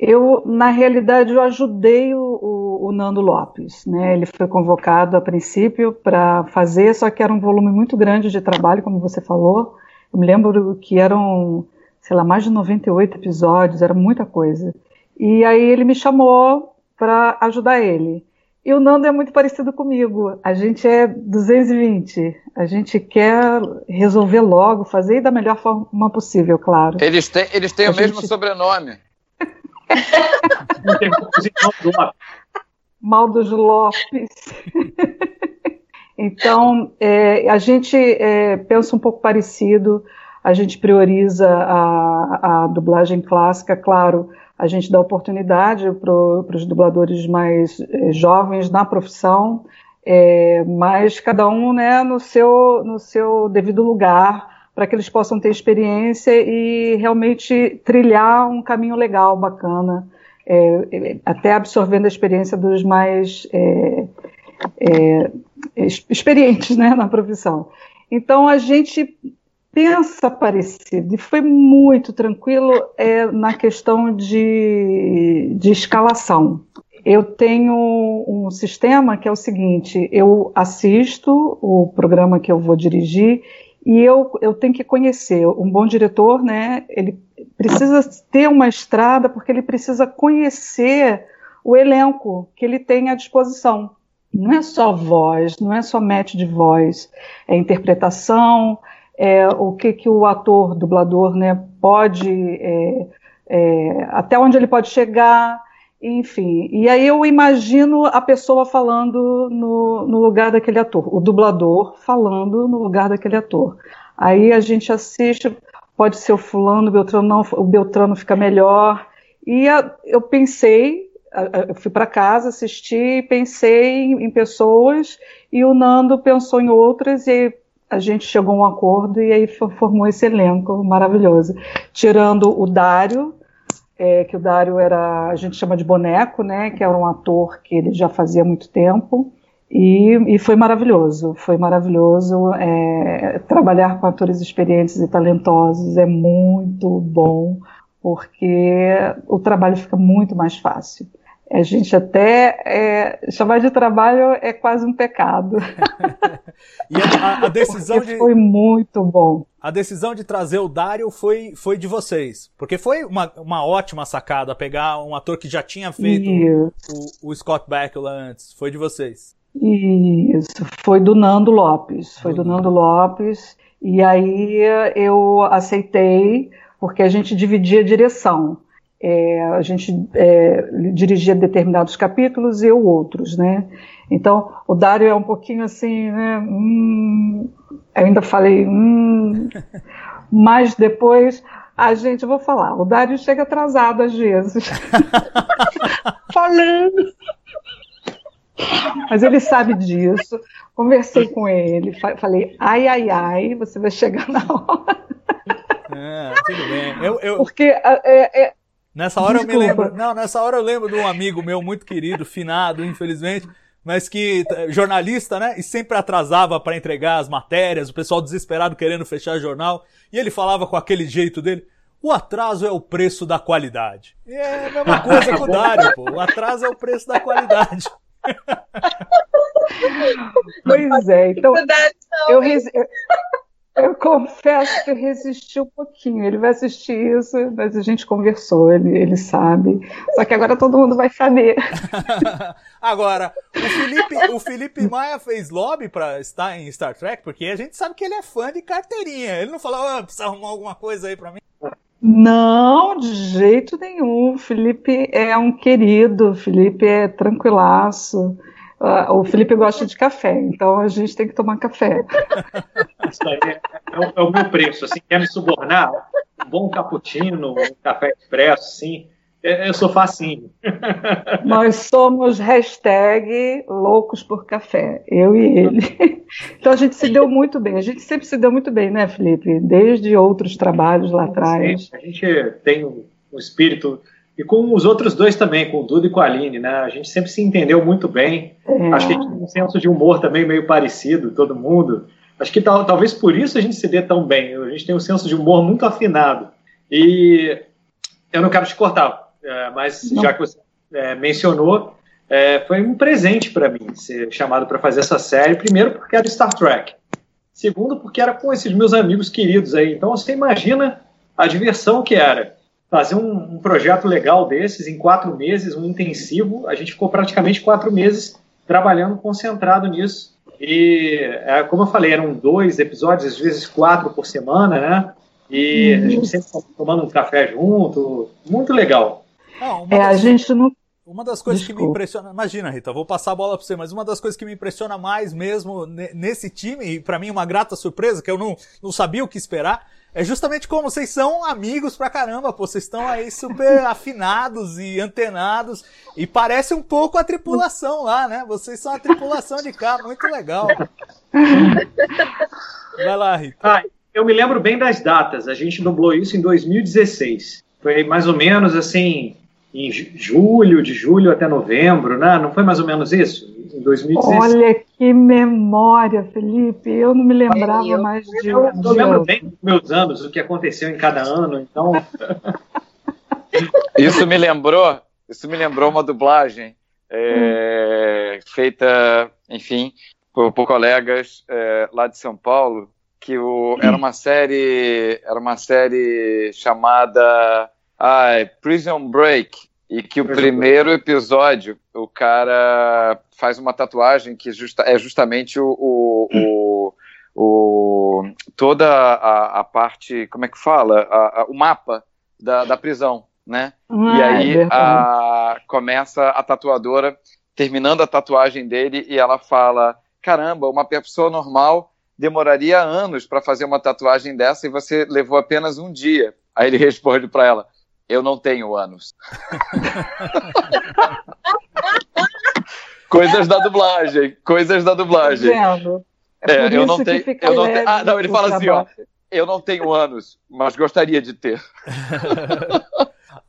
eu, na realidade, eu ajudei o, o, o, Nando Lopes. Né? Ele foi convocado a princípio para fazer, só que era um volume muito grande de trabalho, como você falou. Eu me lembro que eram, sei lá, mais de 98 episódios, era muita coisa. E aí ele me chamou para ajudar ele. E o Nando é muito parecido comigo. A gente é 220. A gente quer resolver logo, fazer da melhor forma possível, claro. Eles têm, eles têm o gente... mesmo sobrenome. Mal dos Lopes. (laughs) então, é, a gente é, pensa um pouco parecido, a gente prioriza a, a dublagem clássica, claro, a gente dá oportunidade para os dubladores mais é, jovens na profissão, é, mas cada um né, no, seu, no seu devido lugar para que eles possam ter experiência e realmente trilhar um caminho legal, bacana, é, é até absorvendo a experiência dos mais é, é, experientes né, na profissão. Então a gente pensa parecido e foi muito tranquilo é, na questão de, de escalação. Eu tenho um sistema que é o seguinte: eu assisto o programa que eu vou dirigir e eu, eu tenho que conhecer. Um bom diretor, né, ele precisa ter uma estrada porque ele precisa conhecer o elenco que ele tem à disposição. Não é só voz, não é só match de voz, é interpretação, é o que, que o ator, dublador, né, pode, é, é, até onde ele pode chegar, enfim, e aí eu imagino a pessoa falando no, no, lugar daquele ator, o dublador falando no lugar daquele ator. Aí a gente assiste, pode ser o fulano, o Beltrano não, o Beltrano fica melhor. E a, eu pensei, eu fui para casa, assisti, pensei em, em, pessoas e o Nando pensou em outras e a gente chegou a um acordo e aí formou esse elenco maravilhoso. Tirando o Dário, é, que o Dário era, a gente chama de boneco, né, que era um ator que ele já fazia muito tempo, e, e foi maravilhoso, foi maravilhoso, é, trabalhar com atores experientes e talentosos é muito bom, porque o trabalho fica muito mais fácil. A gente até é, chamar de trabalho é quase um pecado. (laughs) e a, a decisão de foi muito bom. A decisão de trazer o Dario foi, foi de vocês, porque foi uma, uma ótima sacada pegar um ator que já tinha feito o, o, Scott Bakula antes. Foi de vocês. Isso, foi do Nando Lopes. Foi do Nando Lopes. E aí eu aceitei, porque a gente dividia a direção. É, a gente é, dirigia determinados capítulos e eu outros, né? Então, o Dário é um pouquinho assim, né? Hum, eu ainda falei, hum, mas depois a gente, eu vou falar, o Dário chega atrasado às vezes. (laughs) Falando. Mas ele sabe disso. Conversei com ele, falei, ai, ai, ai, você vai chegar na hora. É, tudo bem. Eu, eu... Porque é, é, Nessa hora Desculpa. eu me lembro. Não, nessa hora eu lembro de um amigo meu muito querido, finado, infelizmente, mas que jornalista, né? E sempre atrasava para entregar as matérias, o pessoal desesperado querendo fechar jornal, e ele falava com aquele jeito dele. O atraso é o preço da qualidade. E é a mesma (laughs) coisa com o Dário, pô. O atraso é o preço da qualidade. Pois é, então eu, eu confesso que eu resisti um pouquinho. Ele vai assistir isso, mas a gente conversou, ele, ele sabe. Só que agora todo mundo vai saber. (laughs) agora, o Felipe, o Felipe Maia fez lobby para estar em Star Trek, porque a gente sabe que ele é fã de carteirinha. Ele não falou, oh, precisa arrumar alguma coisa aí para mim? Não, de jeito nenhum. O Felipe é um querido, o Felipe é tranquilaço. Uh, o Felipe gosta de café, então a gente tem que tomar café. Isso aí é, é, é o meu preço. Assim, quer me subornar? Um bom cappuccino, um café expresso, sim. É, eu sou facinho. Nós somos hashtag loucos por café, eu e ele. Então a gente se deu muito bem. A gente sempre se deu muito bem, né, Felipe? Desde outros trabalhos lá atrás. Sim, a gente tem um, espírito. E com os outros dois também, com o Dudu e com a Aline, né? A gente sempre se entendeu muito bem. É. Acho que a gente tem um senso de humor também meio parecido, todo mundo. Acho que tal, talvez por isso a gente se dê tão bem. A gente tem um senso de humor muito afinado. E eu não quero te cortar, é, mas Não. já que você é, mencionou, é, foi um presente para mim ser chamado para fazer essa série. Primeiro, porque era Star Trek. Segundo, porque era com esses meus amigos queridos aí. Então, você imagina a diversão que era fazer um, um projeto legal desses em quatro meses, um intensivo. A gente ficou praticamente quatro meses trabalhando concentrado nisso. E, é, como eu falei, eram dois episódios, às vezes quatro por semana, né? E a gente sempre tomando um café junto. Muito legal. Não, é, das, a gente não. Uma das coisas Desculpa. que me impressiona. Imagina, Rita, vou passar a bola para você, mas uma das coisas que me impressiona mais mesmo nesse time, e para mim uma grata surpresa, que eu não, não sabia o que esperar, é justamente como vocês são amigos pra caramba, pô. Vocês estão aí super (laughs) afinados e antenados. E parece um pouco a tripulação lá, né? Vocês são a tripulação de cá, muito legal. Vai lá, Rita. Ah, eu me lembro bem das datas. A gente dublou isso em 2016. Foi mais ou menos assim, em julho, de julho até novembro, né? Não foi mais ou menos isso? Em 2016. Olha que memória, Felipe. Eu não me lembrava eu, mais de. Eu, eu lembro bem dos meus anos, o que aconteceu em cada ano, então. (laughs) isso me lembrou, isso me lembrou uma dublagem é, hum. feita, enfim, por, por colegas é, lá de São Paulo que o, era uma série era uma série chamada ah, Prison Break e que o primeiro episódio o cara faz uma tatuagem que justa, é justamente o, o, o, o toda a, a, parte como é que fala? A, a, o mapa da, da prisão né? Ah, e aí é a, começa a tatuadora terminando a tatuagem dele e ela fala caramba uma pessoa normal demoraria anos para fazer uma tatuagem dessa e você levou apenas um dia. Aí ele (laughs) responde para ela: Eu não tenho anos. (laughs) coisas da dublagem, coisas da dublagem. É, é eu não tenho. Eu não te... Ah, não, ele fala assim: ó, eu não tenho anos, mas gostaria de ter. (laughs)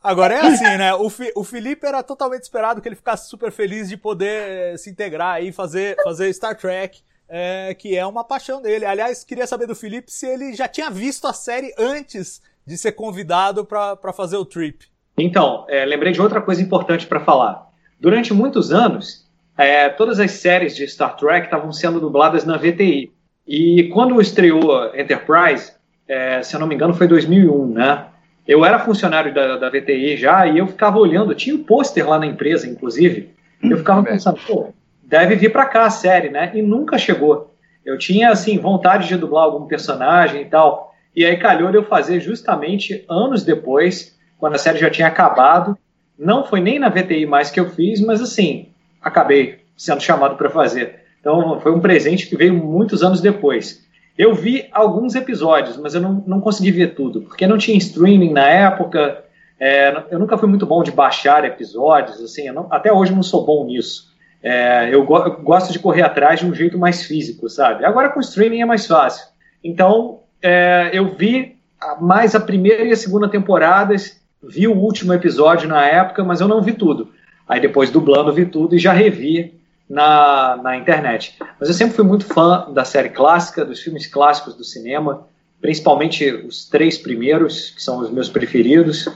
Agora é assim, né? O, Fi, o Felipe era totalmente esperado que ele ficasse super feliz de poder se integrar e fazer, fazer Star Trek é, que é uma paixão dele. Aliás, queria saber do Felipe se ele já tinha visto a série antes de ser convidado para fazer o trip. Então, é, lembrei de outra coisa importante para falar. Durante muitos anos, é, todas as séries de Star Trek estavam sendo dubladas na VTI. E quando estreou Enterprise, é, se eu não me engano, foi 2001, né? Eu era funcionário da, da VTI já e eu ficava olhando, tinha um pôster lá na empresa, inclusive. Eu ficava pensando, pô, deve vir para cá a série, né? E nunca chegou. Eu tinha, assim, vontade de dublar algum personagem e tal. E aí calhou de eu fazer justamente anos depois, quando a série já tinha acabado. Não foi nem na VTI mais que eu fiz, mas assim, acabei sendo chamado para fazer. Então foi um presente que veio muitos anos depois. Eu vi alguns episódios, mas eu não, não consegui ver tudo, porque não tinha streaming na época. É, eu nunca fui muito bom de baixar episódios, assim, não, até hoje não sou bom nisso. É, eu, go eu, gosto de correr atrás de um jeito mais físico, sabe? Agora com streaming é mais fácil. Então, é, eu vi mais a primeira e a segunda temporadas, vi o último episódio na época, mas eu não vi tudo. Aí depois, dublando, vi tudo e já revi na, na internet. Mas eu sempre fui muito fã da série clássica, dos filmes clássicos do cinema, principalmente os três primeiros, que são os meus preferidos,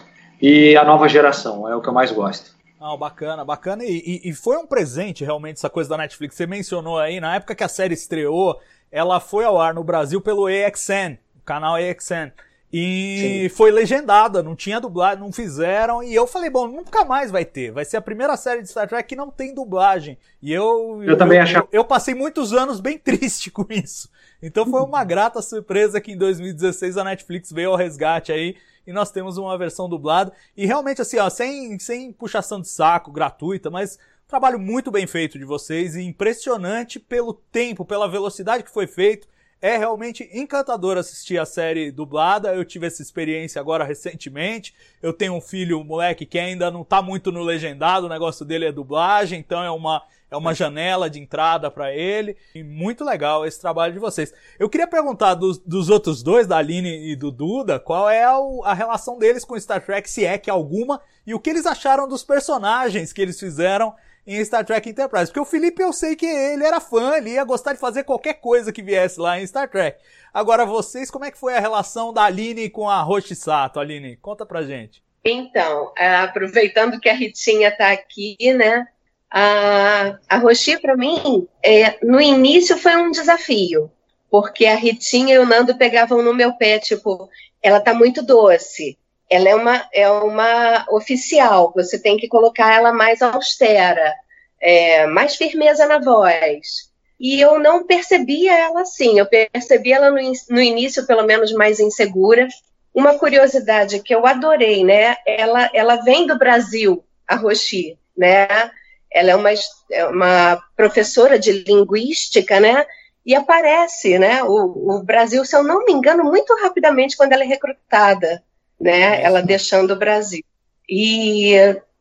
e a nova geração, é o que eu mais gosto. Não, bacana, bacana. E, e, e, foi um presente realmente essa coisa da Netflix. Você mencionou aí, na época que a série estreou, ela foi ao ar no Brasil pelo AXN, o canal AXN. E Sim. foi legendada, não tinha dublagem, não fizeram. E eu falei, bom, nunca mais vai ter. Vai ser a primeira série de Star Trek que não tem dublagem. E eu. Eu, eu também acho. Eu, eu, passei muitos anos bem (laughs) triste com isso. Então foi uma grata surpresa que em 2016 a Netflix veio ao resgate aí e nós temos uma versão dublada. E realmente, assim, ó, sem, sem puxação de saco, gratuita, mas trabalho muito bem feito de vocês e impressionante pelo tempo, pela velocidade que foi feito. É realmente encantador assistir a série dublada. Eu tive essa experiência agora recentemente. Eu tenho um filho, um moleque, que ainda não tá muito no legendado, o negócio dele é dublagem, então é uma, é uma janela de entrada para ele. E muito legal esse trabalho de vocês. Eu queria perguntar dos, dos outros dois, da Aline e do Duda, qual é a, a relação deles com Star Trek, se é que alguma, e o que eles acharam dos personagens que eles fizeram em Star Trek Enterprise. Porque o Felipe eu sei que ele era fã, ele ia gostar de fazer qualquer coisa que viesse lá em Star Trek. Agora vocês, como é que foi a relação da Aline com a Roshi Sato? Aline, conta pra gente. Então, é, aproveitando que a Ritinha está aqui, né? A, a Roshi, para mim, é, no início foi um desafio, porque a Ritinha e o Nando pegavam no meu pé, tipo, ela tá muito doce, ela é uma, é uma oficial, você tem que colocar ela mais austera, é, mais firmeza na voz. E eu não percebia ela assim, eu percebi ela no, no início, pelo menos, mais insegura. Uma curiosidade que eu adorei, né? Ela, ela vem do Brasil, a Rochi, né? Ela é uma, é uma professora de linguística, né? E aparece, né? O, o Brasil, se eu não me engano, muito rapidamente quando ela é recrutada né? Ela deixando o Brasil. E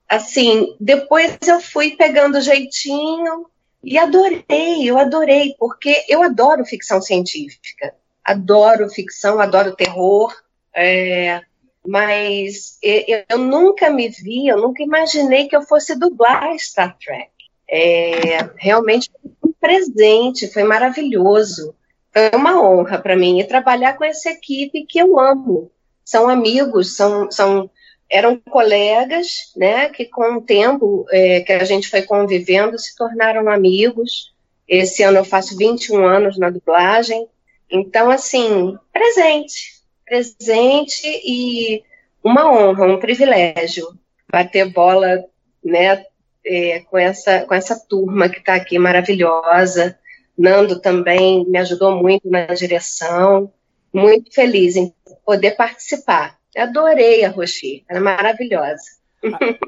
assim, depois eu fui pegando jeitinho e adorei, eu adorei, porque eu adoro ficção científica, adoro ficção, adoro terror, é, mas eu, eu, nunca me vi, eu nunca imaginei que eu fosse dublar Star Trek. É, realmente foi um presente, foi maravilhoso, foi uma honra para mim e trabalhar com essa equipe que eu amo, são amigos, são, são eram colegas, né, que com o tempo é, que a gente foi convivendo se tornaram amigos. Esse ano eu faço 21 anos na dublagem. Então, assim, presente, presente e uma honra, um privilégio bater bola, né, é, com, essa, com essa turma que está aqui maravilhosa. Nando também me ajudou muito na direção. Muito feliz em poder participar. Adorei a Rochi, era maravilhosa.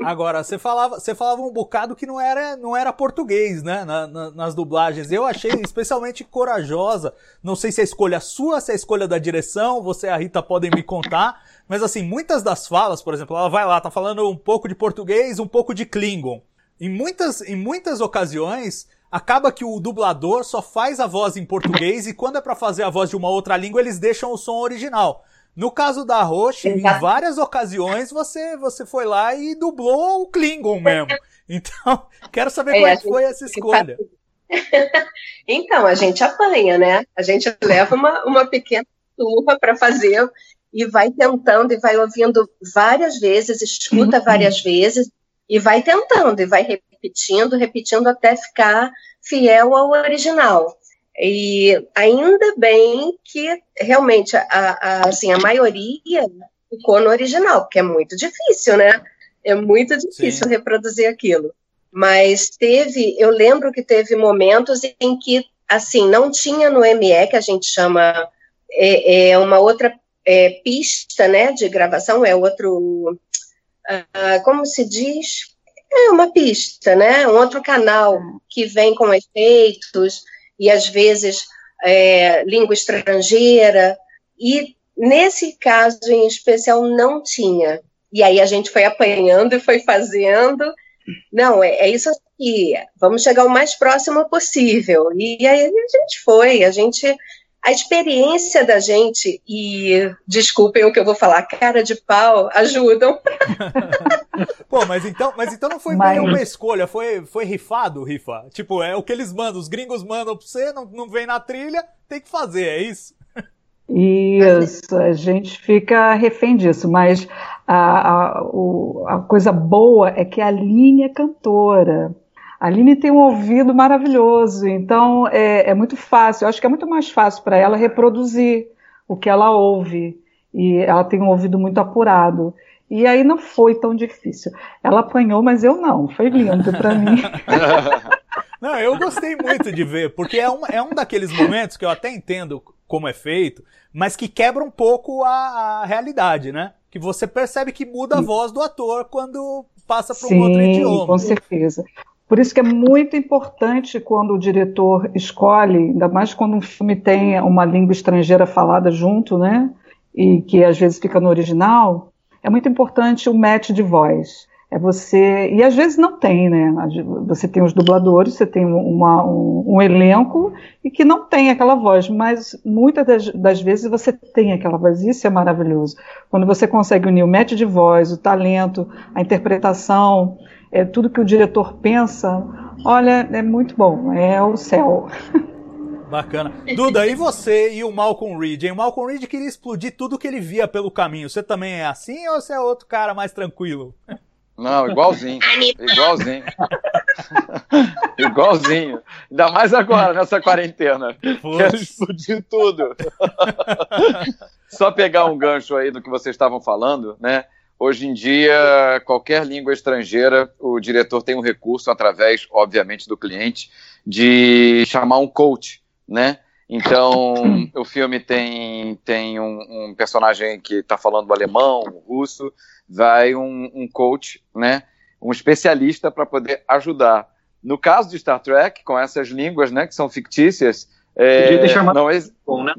Agora, você falava, você falava um bocado que não era, não era português, né? Na, na, nas dublagens. Eu achei especialmente corajosa. Não sei se é escolha sua, se é escolha da direção, você e a Rita podem me contar. Mas assim, muitas das falas, por exemplo, ela vai lá, tá falando um pouco de português, um pouco de Klingon. Em muitas, em muitas ocasiões, acaba que o dublador só faz a voz em português e quando é para fazer a voz de uma outra língua, eles deixam o som original. No caso da Roche, em várias ocasiões você, você foi lá e dublou o Klingon mesmo. (laughs) Então, (laughs) quero saber é, como é que foi essa escolha. (laughs) então, a gente apanha, né? A gente leva uma, uma pequena turma para fazer e vai tentando e vai ouvindo várias vezes, escuta várias vezes e vai tentando e vai repetindo, repetindo até ficar fiel ao original. E ainda bem que realmente a, a, assim, a maioria ficou no original, porque é muito difícil, né? É muito difícil Sim. reproduzir aquilo. Mas teve, eu lembro que teve momentos em que, assim, não tinha no ME, que a gente chama, é, é uma outra é, pista, né, de gravação, é outro, uh, como se diz? É uma pista, né, um outro canal que vem com efeitos, e às vezes é, língua estrangeira, e nesse caso em especial não tinha. E aí a gente foi apanhando e foi fazendo. Não, é, é isso aqui, vamos chegar o mais próximo possível. E aí a gente foi, a gente a experiência da gente e, desculpem o que eu vou falar, cara de pau, ajudam. (laughs) Pô, mas então, mas então não foi mas... uma escolha, foi, foi rifado, rifa. Tipo, é o que eles mandam, os gringos mandam pra você, não, não vem na trilha, tem que fazer, é isso? Isso, a gente fica refém disso, mas a, a, o, a coisa boa é que a linha é cantora. A Aline tem um ouvido maravilhoso, então é, é muito fácil. Eu acho que é muito mais fácil para ela reproduzir o que ela ouve. E ela tem um ouvido muito apurado. E aí não foi tão difícil. Ela apanhou, mas eu não. Foi lindo para mim. (laughs) Não, eu gostei muito de ver, porque é um, é um daqueles momentos que eu até entendo como é feito, mas que quebra um pouco a, a realidade, né? Que você percebe que muda a voz do ator quando passa para um outro idioma. Com certeza. Por isso que é muito importante quando o diretor escolhe, ainda mais quando um filme tem uma língua estrangeira falada junto, né? E que às vezes fica no original, é muito importante o match de voz. É você. E às vezes não tem, né? Você tem os dubladores, você tem uma, um, um, elenco e que não tem aquela voz, mas muitas das, das, vezes você tem aquela voz, isso é maravilhoso. Quando você consegue unir o match de voz, o talento, a interpretação, é, tudo que o diretor pensa, olha, é muito bom, é o céu. Bacana. Duda, e você e o Malcolm Reed? Hein? O Malcolm Reed queria explodir tudo que ele via pelo caminho. Você também é assim ou você é outro cara mais tranquilo? Não, igualzinho. igualzinho. (laughs) igualzinho. Ainda mais agora, nessa quarentena. Poxa. Quero explodir tudo. (laughs) Só pegar um gancho aí do que vocês estavam falando, né? Hoje em dia, qualquer língua estrangeira, o diretor tem um recurso, através, obviamente, do cliente, de chamar um coach, né? Então, o filme tem, tem um, um personagem que está falando alemão, russo, vai um, um coach, né? Um especialista para poder ajudar. No caso de Star Trek, com essas línguas, né, que são fictícias, é, Podia ter chamado não, um né?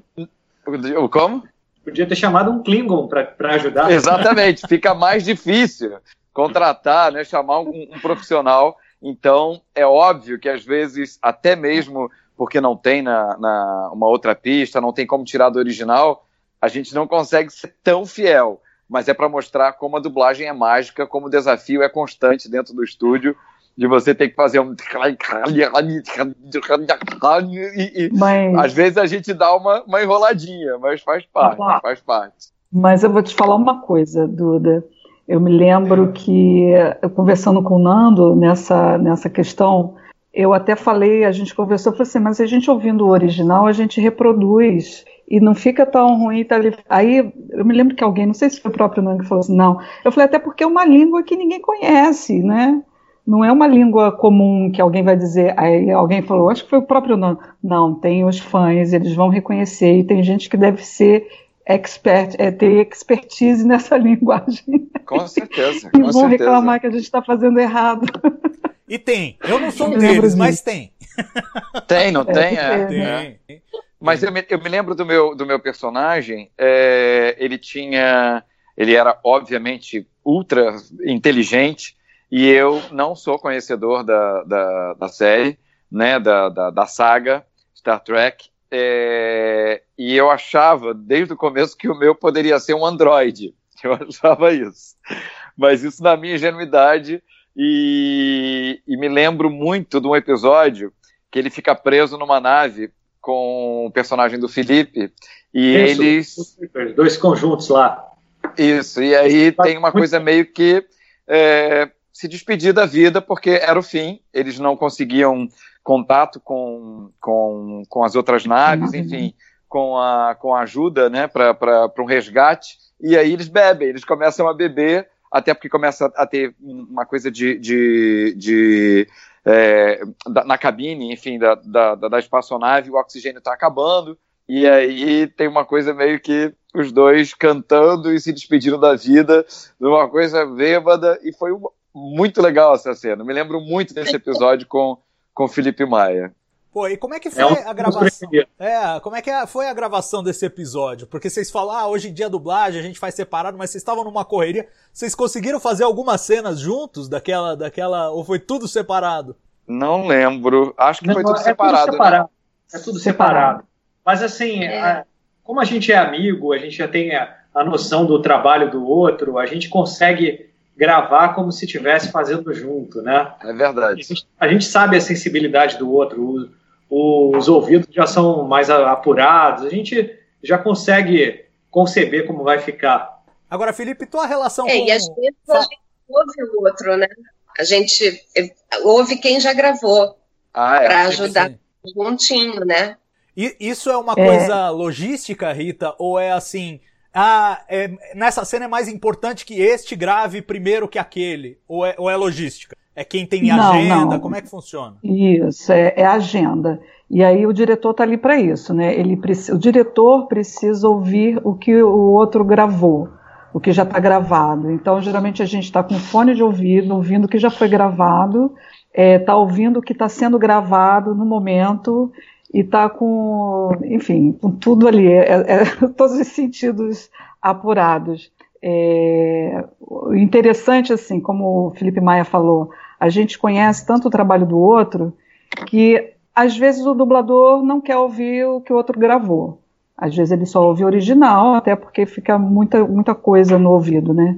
Como? Podia ter chamado um Klingon para ajudar. Exatamente, fica mais difícil contratar, né, chamar um, um, profissional. Então, é óbvio que às vezes, até mesmo porque não tem na, na, uma outra pista, não tem como tirar do original, a gente não consegue ser tão fiel. Mas é para mostrar como a dublagem é mágica, como o desafio é constante dentro do estúdio de você ter que fazer um. E, mas... Às vezes a gente dá uma, uma enroladinha, mas faz parte, ah, faz parte. Mas eu vou te falar uma coisa, Duda. Eu me lembro que, conversando com o Nando nessa, nessa questão, eu até falei, a gente conversou, eu falei assim, mas a gente ouvindo o original, a gente reproduz e não fica tão ruim. Tá ali. Aí eu me lembro que alguém, não sei se foi o próprio Nando que falou assim, não. Eu falei, até porque é uma língua que ninguém conhece, né? Não é uma língua comum que alguém vai dizer. Aí alguém falou, acho que foi o próprio não. Não, tem os fãs, eles vão reconhecer, e tem gente que deve ser expert, é, ter expertise nessa (laughs) linguagem. Com certeza. e com vão certeza. reclamar que a gente está fazendo errado. E tem. Eu não sou um deles, mas tem. Tem, não é, tem? É, tem. Né? Mas eu me, eu me, lembro do meu, do meu personagem, é, ele tinha. Ele era, obviamente, ultra inteligente, e eu não sou conhecedor da, da, da série, né, da, da, da, saga Star Trek, é, e eu achava desde o começo que o meu poderia ser um androide. (laughs) Eu achava isso. Mas isso na minha ingenuidade, e, e me lembro muito de um episódio que ele fica preso numa nave com o personagem do Felipe, e isso, eles. Dois conjuntos lá. Isso, e aí tem uma coisa meio que. É, se despedir da vida porque era o fim, eles não conseguiam contato com, com, com as outras naves, enfim, com a, com a ajuda né, para um resgate, e aí eles bebem, eles começam a beber, até porque começa a ter uma coisa de. de, de é, da, na cabine, enfim, da, da, da espaçonave, o oxigênio está acabando, e aí tem uma coisa meio que os dois cantando e se despedindo da vida, numa coisa bêbada, e foi muito legal essa cena. Me lembro muito desse episódio com com Felipe Maia. Pô, e como é que foi é um... a gravação? É, como é que foi a gravação desse episódio? Porque vocês falam, ah, hoje em dia a dublagem a gente faz separado, mas vocês estavam numa correria. Vocês conseguiram fazer algumas cenas juntos daquela, daquela, ou foi tudo separado? Não lembro. Acho que Não, foi tudo é separado. Tudo separado. Né? É tudo separado. Mas assim, é. a, como a gente é amigo, a gente já tem a, a noção do trabalho do outro, a gente consegue gravar como se estivesse fazendo junto, né? É verdade. A gente, a gente sabe a sensibilidade do outro, o, os ouvidos já são mais apurados, a gente já consegue conceber como vai ficar. Agora, Felipe, tua relação é, com... E às vezes a gente ouve o outro, né? A gente ouve quem já gravou ah, é, para ajudar juntinho, né? E isso é uma é. coisa logística, Rita, ou é assim ah, é, nessa cena é mais importante que este grave primeiro que aquele? Ou é, ou é logística? É quem tem agenda? Não, não. Como é que funciona? Isso, é, é agenda. E aí o diretor está ali para isso, né? Ele, o diretor precisa ouvir o que o outro gravou, o que já está gravado. Então, geralmente a gente está com fone de ouvido, ouvindo o que já foi gravado, está é, ouvindo o que está sendo gravado no momento e está com, enfim, com tudo ali, é, é, (laughs) todos os sentidos apurados. É, interessante, assim, como o Felipe Maia falou, a gente conhece tanto o trabalho do outro que às vezes o dublador não quer ouvir o que o outro gravou. Às vezes ele só ouve o original, até porque fica muita, muita coisa no ouvido, né?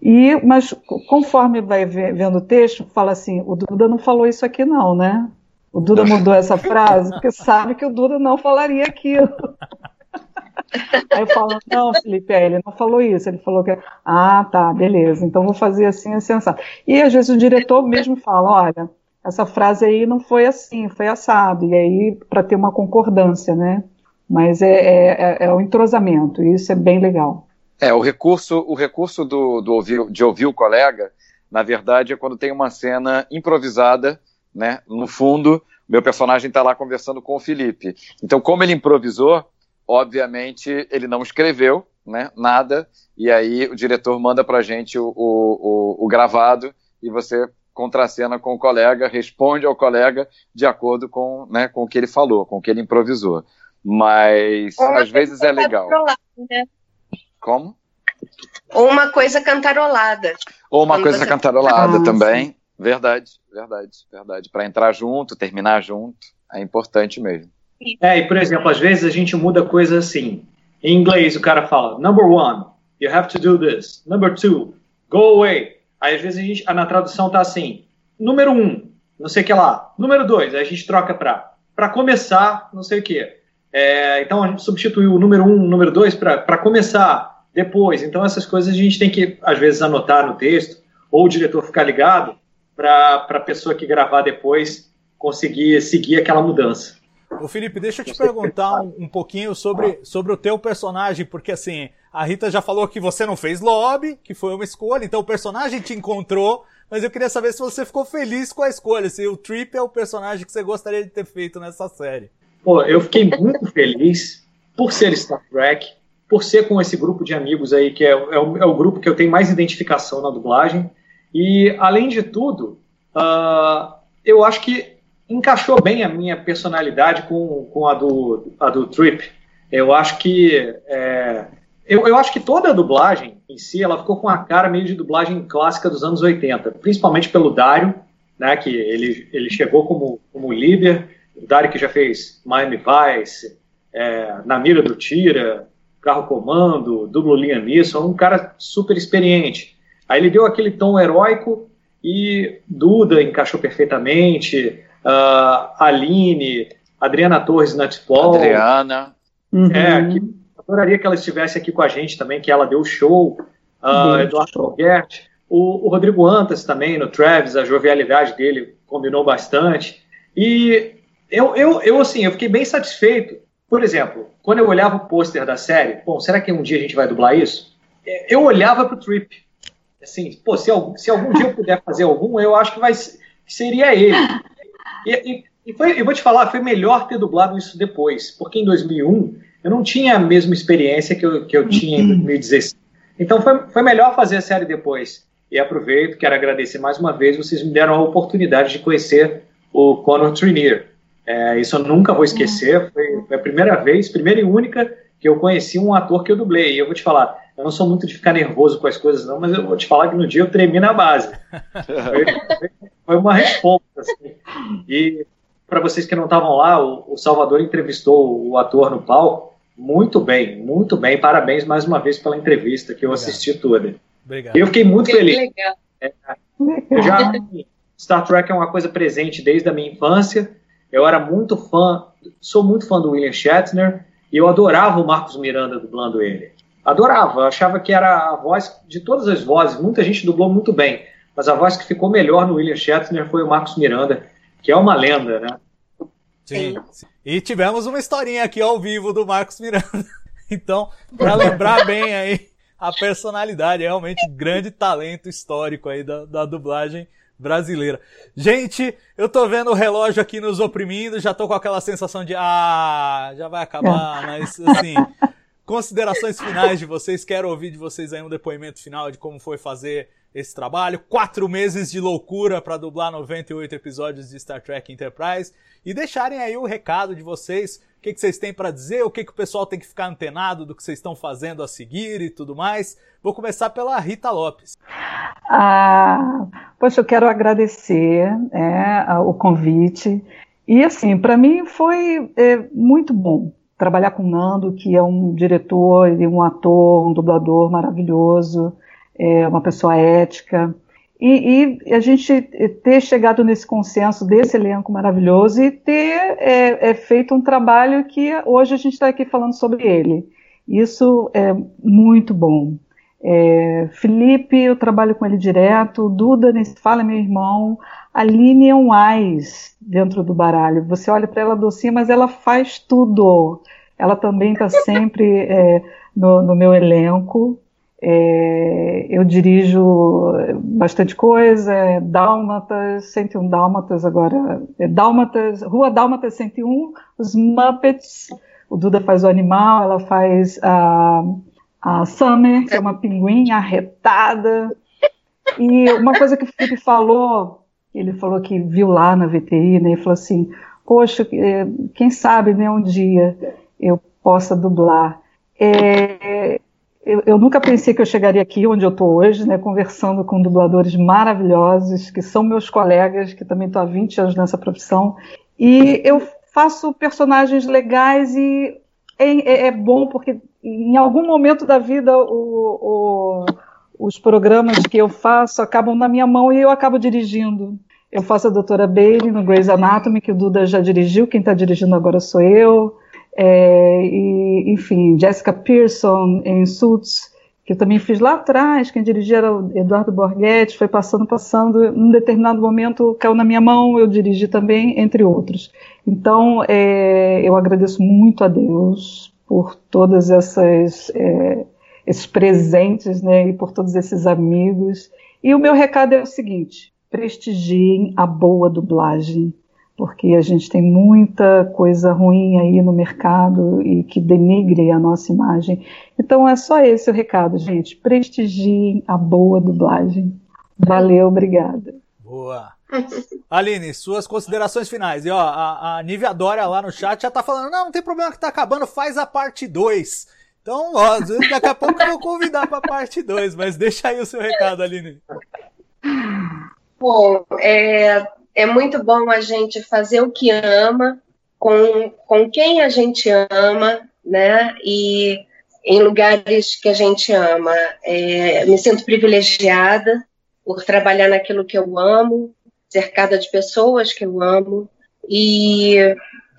E, mas conforme vai vendo o texto, fala assim, o Duda não falou isso aqui não, né? O Duda mudou essa frase porque sabe que o Duda não falaria aquilo. (laughs) Aí eu falo, não, Felipe, é, ele não falou isso, ele falou que, ah, tá, beleza, então vou fazer assim, assim, assim. E às vezes o diretor mesmo fala, olha, essa frase aí não foi assim, foi assado, e aí para ter uma concordância, né? Mas é, é, é, é, o entrosamento, e isso é bem legal. É, o recurso, o recurso do, do ouvir, de ouvir o colega, na verdade, é quando tem uma cena improvisada, né? No fundo, meu personagem está lá conversando com o Felipe. Então, como ele improvisou, obviamente ele não escreveu né, nada, e aí o diretor manda para a gente o, o, o, gravado e você contracena com o colega, responde ao colega de acordo com, né, com o que ele falou, com o que ele improvisou. Mas Ou às vezes é legal. Né? Como? Ou uma coisa cantarolada. Ou uma coisa você... cantarolada ah, também. Sim. Verdade, verdade, verdade. Para entrar junto, terminar junto, é importante mesmo. É, e por exemplo, às vezes a gente muda coisas assim. Em inglês o cara fala, number one, you have to do this. Number two, go away. Aí às vezes a gente, na tradução tá assim, número um, não sei o que lá. Número dois, aí a gente troca para para começar, não sei o que. É, então a gente substituiu o número um, o número dois para começar depois. Então essas coisas a gente tem que às vezes anotar no texto ou o diretor ficar ligado para a pessoa que gravar depois conseguir seguir aquela mudança. Ô Felipe, deixa eu te perguntar um, um, pouquinho sobre, sobre o teu personagem, porque assim, a Rita já falou que você não fez lobby, que foi uma escolha, então o personagem te encontrou, mas eu queria saber se você ficou feliz com a escolha, se o Trip é o personagem que você gostaria de ter feito nessa série. Pô, eu fiquei muito (laughs) feliz por ser Star Trek, por ser com esse grupo de amigos aí, que é, é, o, é o grupo que eu tenho mais identificação na dublagem, e além de tudo, uh, eu acho que encaixou bem a minha personalidade com, com a, do, a do Trip. Eu acho que é, eu, eu, acho que toda a dublagem em si ela ficou com a cara meio de dublagem clássica dos anos 80, principalmente pelo Dario, né, que ele, ele chegou como, como líder, o Dario que já fez Miami Vice, é, Na Mira do Tira, Carro Comando, Dublo Liam Neeson, um cara super experiente. Aí ele deu aquele tom heróico e Duda encaixou perfeitamente, uh, Aline, Adriana Torres Natipol. Adriana. Uhum. É, que adoraria que ela estivesse aqui com a gente também, que ela deu show. Uh, Eduardo Algert. O, o, Rodrigo Antas também, no Travis, a jovialidade dele combinou bastante. E eu, eu, eu, assim, eu fiquei bem satisfeito. Por exemplo, quando eu olhava o pôster da série, bom, será que um dia a gente vai dublar isso? Eu olhava para o Trip. Assim, pô, se, se algum dia eu puder fazer algum, eu acho que vai que seria ele. E, e, e foi, eu vou te falar, foi melhor ter dublado isso depois, porque em 2001 eu não tinha a mesma experiência que eu, que eu tinha em 2016. Então foi, foi melhor fazer a série depois. E aproveito, quero agradecer mais uma vez, vocês me deram a oportunidade de conhecer o Conor Trinier. É, isso eu nunca vou esquecer, foi, foi a primeira vez, primeira e única que eu conheci um ator que eu dublei. E eu vou te falar, eu não sou muito de ficar nervoso com as coisas, não, mas eu vou te falar que no dia eu tremi na base. (laughs) Foi, foi uma resposta. Assim. E para vocês que não estavam lá, o, o, Salvador entrevistou o ator no palco muito bem, muito bem. Parabéns mais uma vez pela entrevista que eu Obrigado. assisti toda. Obrigado. Eu fiquei muito feliz. Legal. É, eu já Star Trek é uma coisa presente desde a minha infância. Eu era muito fã, sou muito fã do William Shatner e eu adorava o Marcos Miranda dublando ele. Adorava, achava que era a voz de todas as vozes. Muita gente dublou muito bem, mas a voz que ficou melhor no William Shatner foi o Marcos Miranda, que é uma lenda, né? Sim. E tivemos uma historinha aqui ao vivo do Marcos Miranda. (laughs) Então, para lembrar bem aí a personalidade, é realmente grande talento histórico aí da, da dublagem brasileira. Gente, eu tô vendo o relógio aqui nos oprimindo, já tô com aquela sensação de ah, já vai acabar, mas assim, considerações finais de vocês, quero ouvir de vocês aí um depoimento final de como foi fazer esse trabalho. Quatro meses de loucura para dublar 98 episódios de Star Trek Enterprise e deixarem aí o recado de vocês, o que, que vocês têm para dizer, o que, que o pessoal tem que ficar antenado do que vocês estão fazendo a seguir e tudo mais. Vou começar pela Rita Lopes. Ah, poxa, eu quero agradecer é, o convite. E assim, para mim foi é, muito bom trabalhar com o Nando, que é um diretor e um ator, um dublador maravilhoso é uma pessoa ética. E, e, a gente ter chegado nesse consenso desse elenco maravilhoso e ter é, é feito um trabalho que hoje a gente está aqui falando sobre ele. Isso é muito bom. É, Felipe, eu trabalho com ele direto, Duda, nem se fala, meu irmão. Aline é um ais dentro do baralho. Você olha para ela docinha, mas ela faz tudo. Ela também está sempre é, no, no meu elenco. É, eu dirijo bastante coisa, é Dálmatas, 101 Dálmatas agora, é Dálmatas, Rua Dálmatas 101, os Muppets, o Duda faz o animal, ela faz a, a Summer, que é uma pinguim arretada, e uma coisa que o Felipe falou, ele falou que viu lá na VTI, né, e falou assim, poxa, é, quem sabe, né, um dia eu possa dublar. É, eu, eu, nunca pensei que eu chegaria aqui onde eu estou hoje, né, conversando com dubladores maravilhosos, que são meus colegas, que também estou há 20 anos nessa profissão. E eu faço personagens legais e é, é, é bom porque em algum momento da vida o, o, os programas que eu faço acabam na minha mão e eu acabo dirigindo. Eu faço a doutora Bailey no Grey's Anatomy, que o Duda já dirigiu, quem está dirigindo agora sou eu. É, e, enfim, Jessica Pearson em Suits, que eu também fiz lá atrás, quem dirigia era o Eduardo Borghetti, foi passando, passando, num determinado momento caiu na minha mão, eu dirigi também, entre outros. Então, é, eu agradeço muito a Deus por todas essas é, esses presentes, né, e por todos esses amigos. E o meu recado é o seguinte: prestigiem a boa dublagem porque a gente tem muita coisa ruim aí no mercado e que denigre a nossa imagem. Então é só esse o recado, gente. Prestigiem a boa dublagem. Valeu, obrigada. Boa. Aline, suas considerações finais. E ó, a, a Nívia Dória lá no chat já tá falando: não, não tem problema que tá acabando, faz a parte 2. Então, ó, daqui a pouco eu vou convidar pra parte 2, mas deixa aí o seu recado, Aline. Bom, é, é muito bom a gente fazer o que ama, com, com quem a gente ama, né? E em lugares que a gente ama. É, me sinto privilegiada por trabalhar naquilo que eu amo, cercada de pessoas que eu amo. E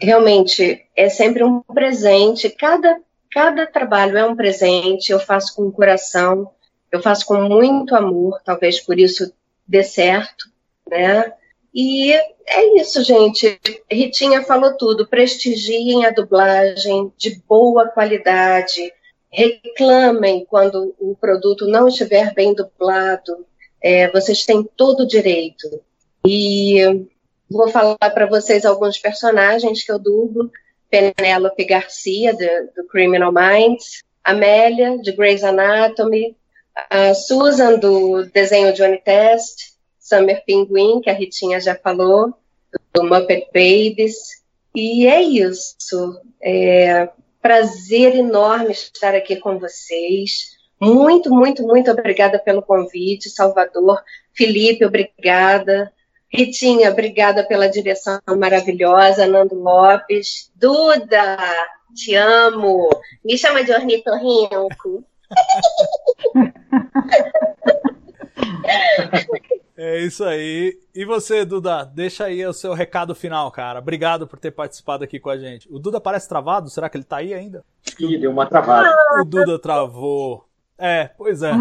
realmente é sempre um presente. Cada, cada trabalho é um presente. Eu faço com coração, eu faço com muito amor, talvez por isso dê certo, né? E é isso, gente. Ritinha falou tudo. Prestigiem a dublagem de boa qualidade. Reclamem quando o produto não estiver bem dublado. É, vocês têm todo o direito. E vou falar para vocês alguns personagens que eu dublo. Penélope Garcia, do, Criminal Minds. Amélia, de Grey's Anatomy. A Susan, do desenho Johnny Test Summer Pinguim, que a Ritinha já falou, do Muppet Babies. E é isso. É prazer enorme estar aqui com vocês. Muito, muito, muito obrigada pelo convite, Salvador. Felipe, obrigada. Ritinha, obrigada pela direção maravilhosa. Nando Lopes. Duda, te amo. Me chama de ornitorrinco. (laughs) É isso aí. E você, Duda, deixa aí o seu recado final, cara. Obrigado por ter participado aqui com a gente. O Duda parece travado, será que ele tá aí ainda? Ih, deu uma travada. O Duda travou. É, pois é.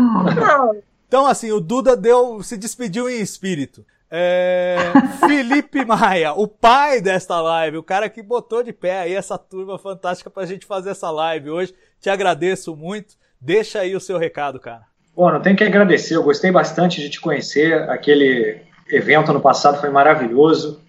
Então, assim, o Duda deu, se despediu em espírito. É, (laughs) Felipe Maia, o pai desta live, o cara que botou de pé aí essa turma fantástica pra gente fazer essa live hoje. Te agradeço muito. Deixa aí o seu recado, cara. Bom, não tenho que agradecer, eu gostei bastante de te conhecer, aquele evento no passado foi maravilhoso.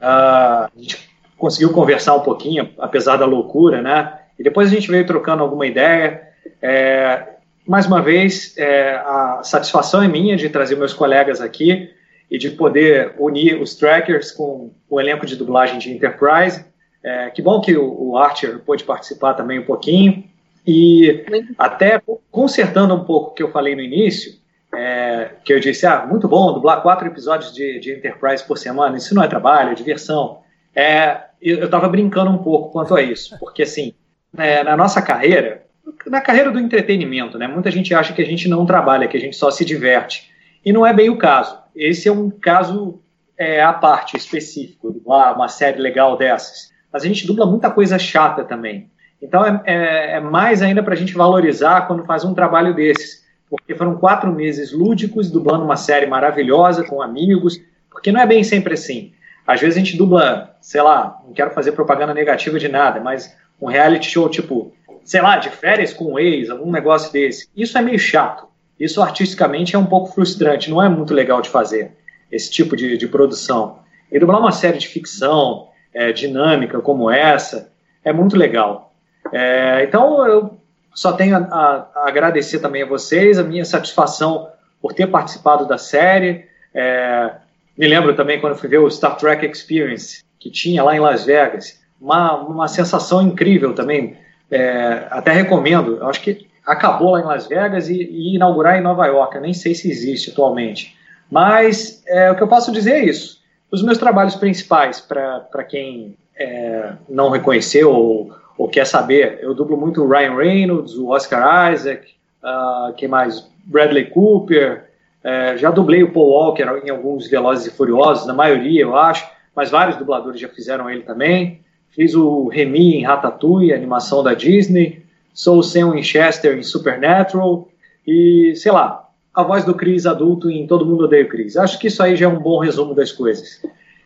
Uh, a gente conseguiu conversar um pouquinho, apesar da loucura, né? E depois a gente veio trocando alguma ideia. É, mais uma vez, é, a satisfação é minha de trazer meus colegas aqui e de poder unir os trackers com o elenco de dublagem de Enterprise. É, que bom que o, Archer pôde participar também um pouquinho. E até consertando um pouco o que eu falei no início, é, que eu disse, ah, muito bom dublar quatro episódios de, de Enterprise por semana, isso não é trabalho, é diversão. É, eu estava brincando um pouco quanto a isso, porque assim, é, na nossa carreira, na carreira do entretenimento, né, muita gente acha que a gente não trabalha, que a gente só se diverte. E não é bem o caso. Esse é um caso é, à parte, específico, uma série legal dessas. Mas a gente dubla muita coisa chata também. Então é, é, é mais ainda para a gente valorizar quando faz um trabalho desses. Porque foram quatro meses lúdicos, dublando uma série maravilhosa com amigos. Porque não é bem sempre assim. Às vezes a gente dubla, sei lá, não quero fazer propaganda negativa de nada, mas um reality show tipo, sei lá, de férias com o ex, algum negócio desse. Isso é meio chato. Isso artisticamente é um pouco frustrante, não é muito legal de fazer esse tipo de, de produção. E dublar uma série de ficção é, dinâmica como essa é muito legal. É, então eu só tenho a, a, agradecer também a vocês, a minha satisfação por ter participado da série. É, me lembro também quando fui ver o Star Trek Experience, que tinha lá em Las Vegas. Uma, uma sensação incrível também. É, até recomendo. Eu acho que acabou lá em Las Vegas e, e inaugurar em Nova York. Eu nem sei se existe atualmente. Mas é, o que eu posso dizer é isso. Os meus trabalhos principais, para quem é, não reconheceu ou, ou, quer saber, eu dublo muito o Ryan Reynolds, o Oscar Isaac, uh, quem mais? Bradley Cooper, é, já dublei o Paul Walker em alguns Velozes e Furiosos, na maioria eu acho, mas vários dubladores já fizeram ele também. Fiz o Remy em Ratatouille, animação da Disney sou o Sam Winchester em Supernatural e, sei lá, a voz do Chris adulto em Todo Mundo Odeia o Chris. Acho que isso aí já é um bom resumo das coisas.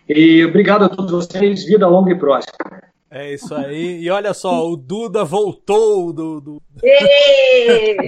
E obrigado a todos vocês, vida longa e próxima. É isso aí. E olha só, o Duda voltou do, do,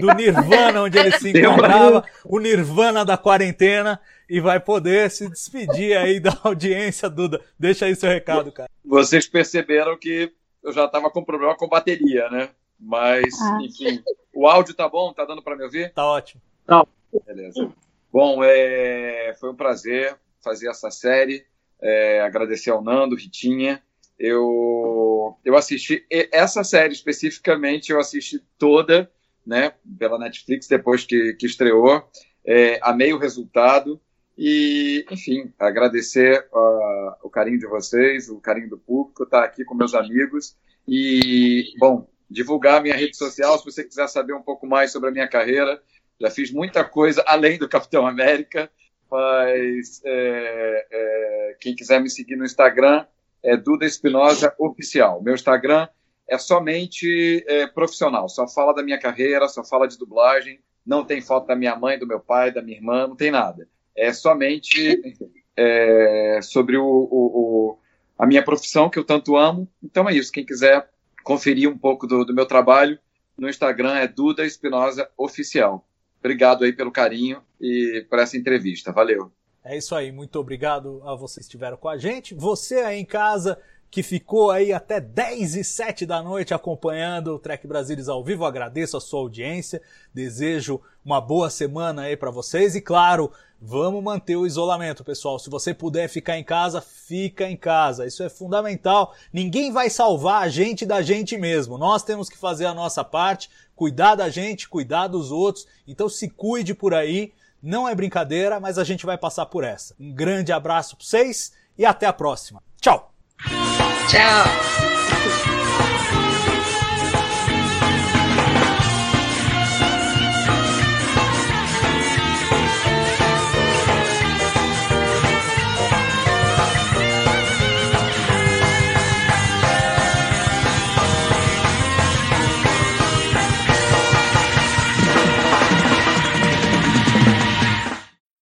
do Nirvana, onde ele se encontrava, o Nirvana da quarentena, e vai poder se despedir aí da audiência, Duda. Deixa aí seu recado, cara. Vocês perceberam que eu já estava com problema com bateria, né? Mas, ah. enfim, o áudio tá bom? Tá dando para me ouvir? Tá ótimo. Tá. Beleza. Bom, é... foi um prazer fazer essa série. É... Agradecer ao Nando, Ritinha. Eu, eu assisti essa série especificamente, eu assisti toda, né, pela Netflix depois que, que estreou. É, amei o resultado e, enfim, agradecer uh, o carinho de vocês, o carinho do público, estar tá aqui com meus amigos e, bom, divulgar a minha rede social, se você quiser saber um pouco mais sobre a minha carreira. Já fiz muita coisa além do Capitão América, mas é, é, quem quiser me seguir no Instagram é Duda Espinosa Oficial. Meu Instagram é somente é, profissional, só fala da minha carreira, só fala de dublagem, não tem foto da minha mãe, do meu pai, da minha irmã, não tem nada. É somente é, sobre o, o, o, a minha profissão que eu tanto amo. Então é isso. Quem quiser conferir um pouco do, do meu trabalho, no Instagram é Duda Espinosa Oficial. Obrigado aí pelo carinho e por essa entrevista. Valeu. É isso aí, muito obrigado a vocês que estiveram com a gente. Você aí em casa que ficou aí até 10 e 7 da noite acompanhando o Trek Brasilis ao vivo, agradeço a sua audiência, desejo uma boa semana aí para vocês e claro, Vamos manter o isolamento, pessoal. Se você puder ficar em casa, fica em casa. Isso é fundamental. Ninguém vai salvar a gente da gente mesmo. Nós temos que fazer a nossa parte, cuidar da gente, cuidar dos outros. Então se cuide por aí. Não é brincadeira, mas a gente vai passar por essa. Um grande abraço para vocês e até a próxima. Tchau. Tchau.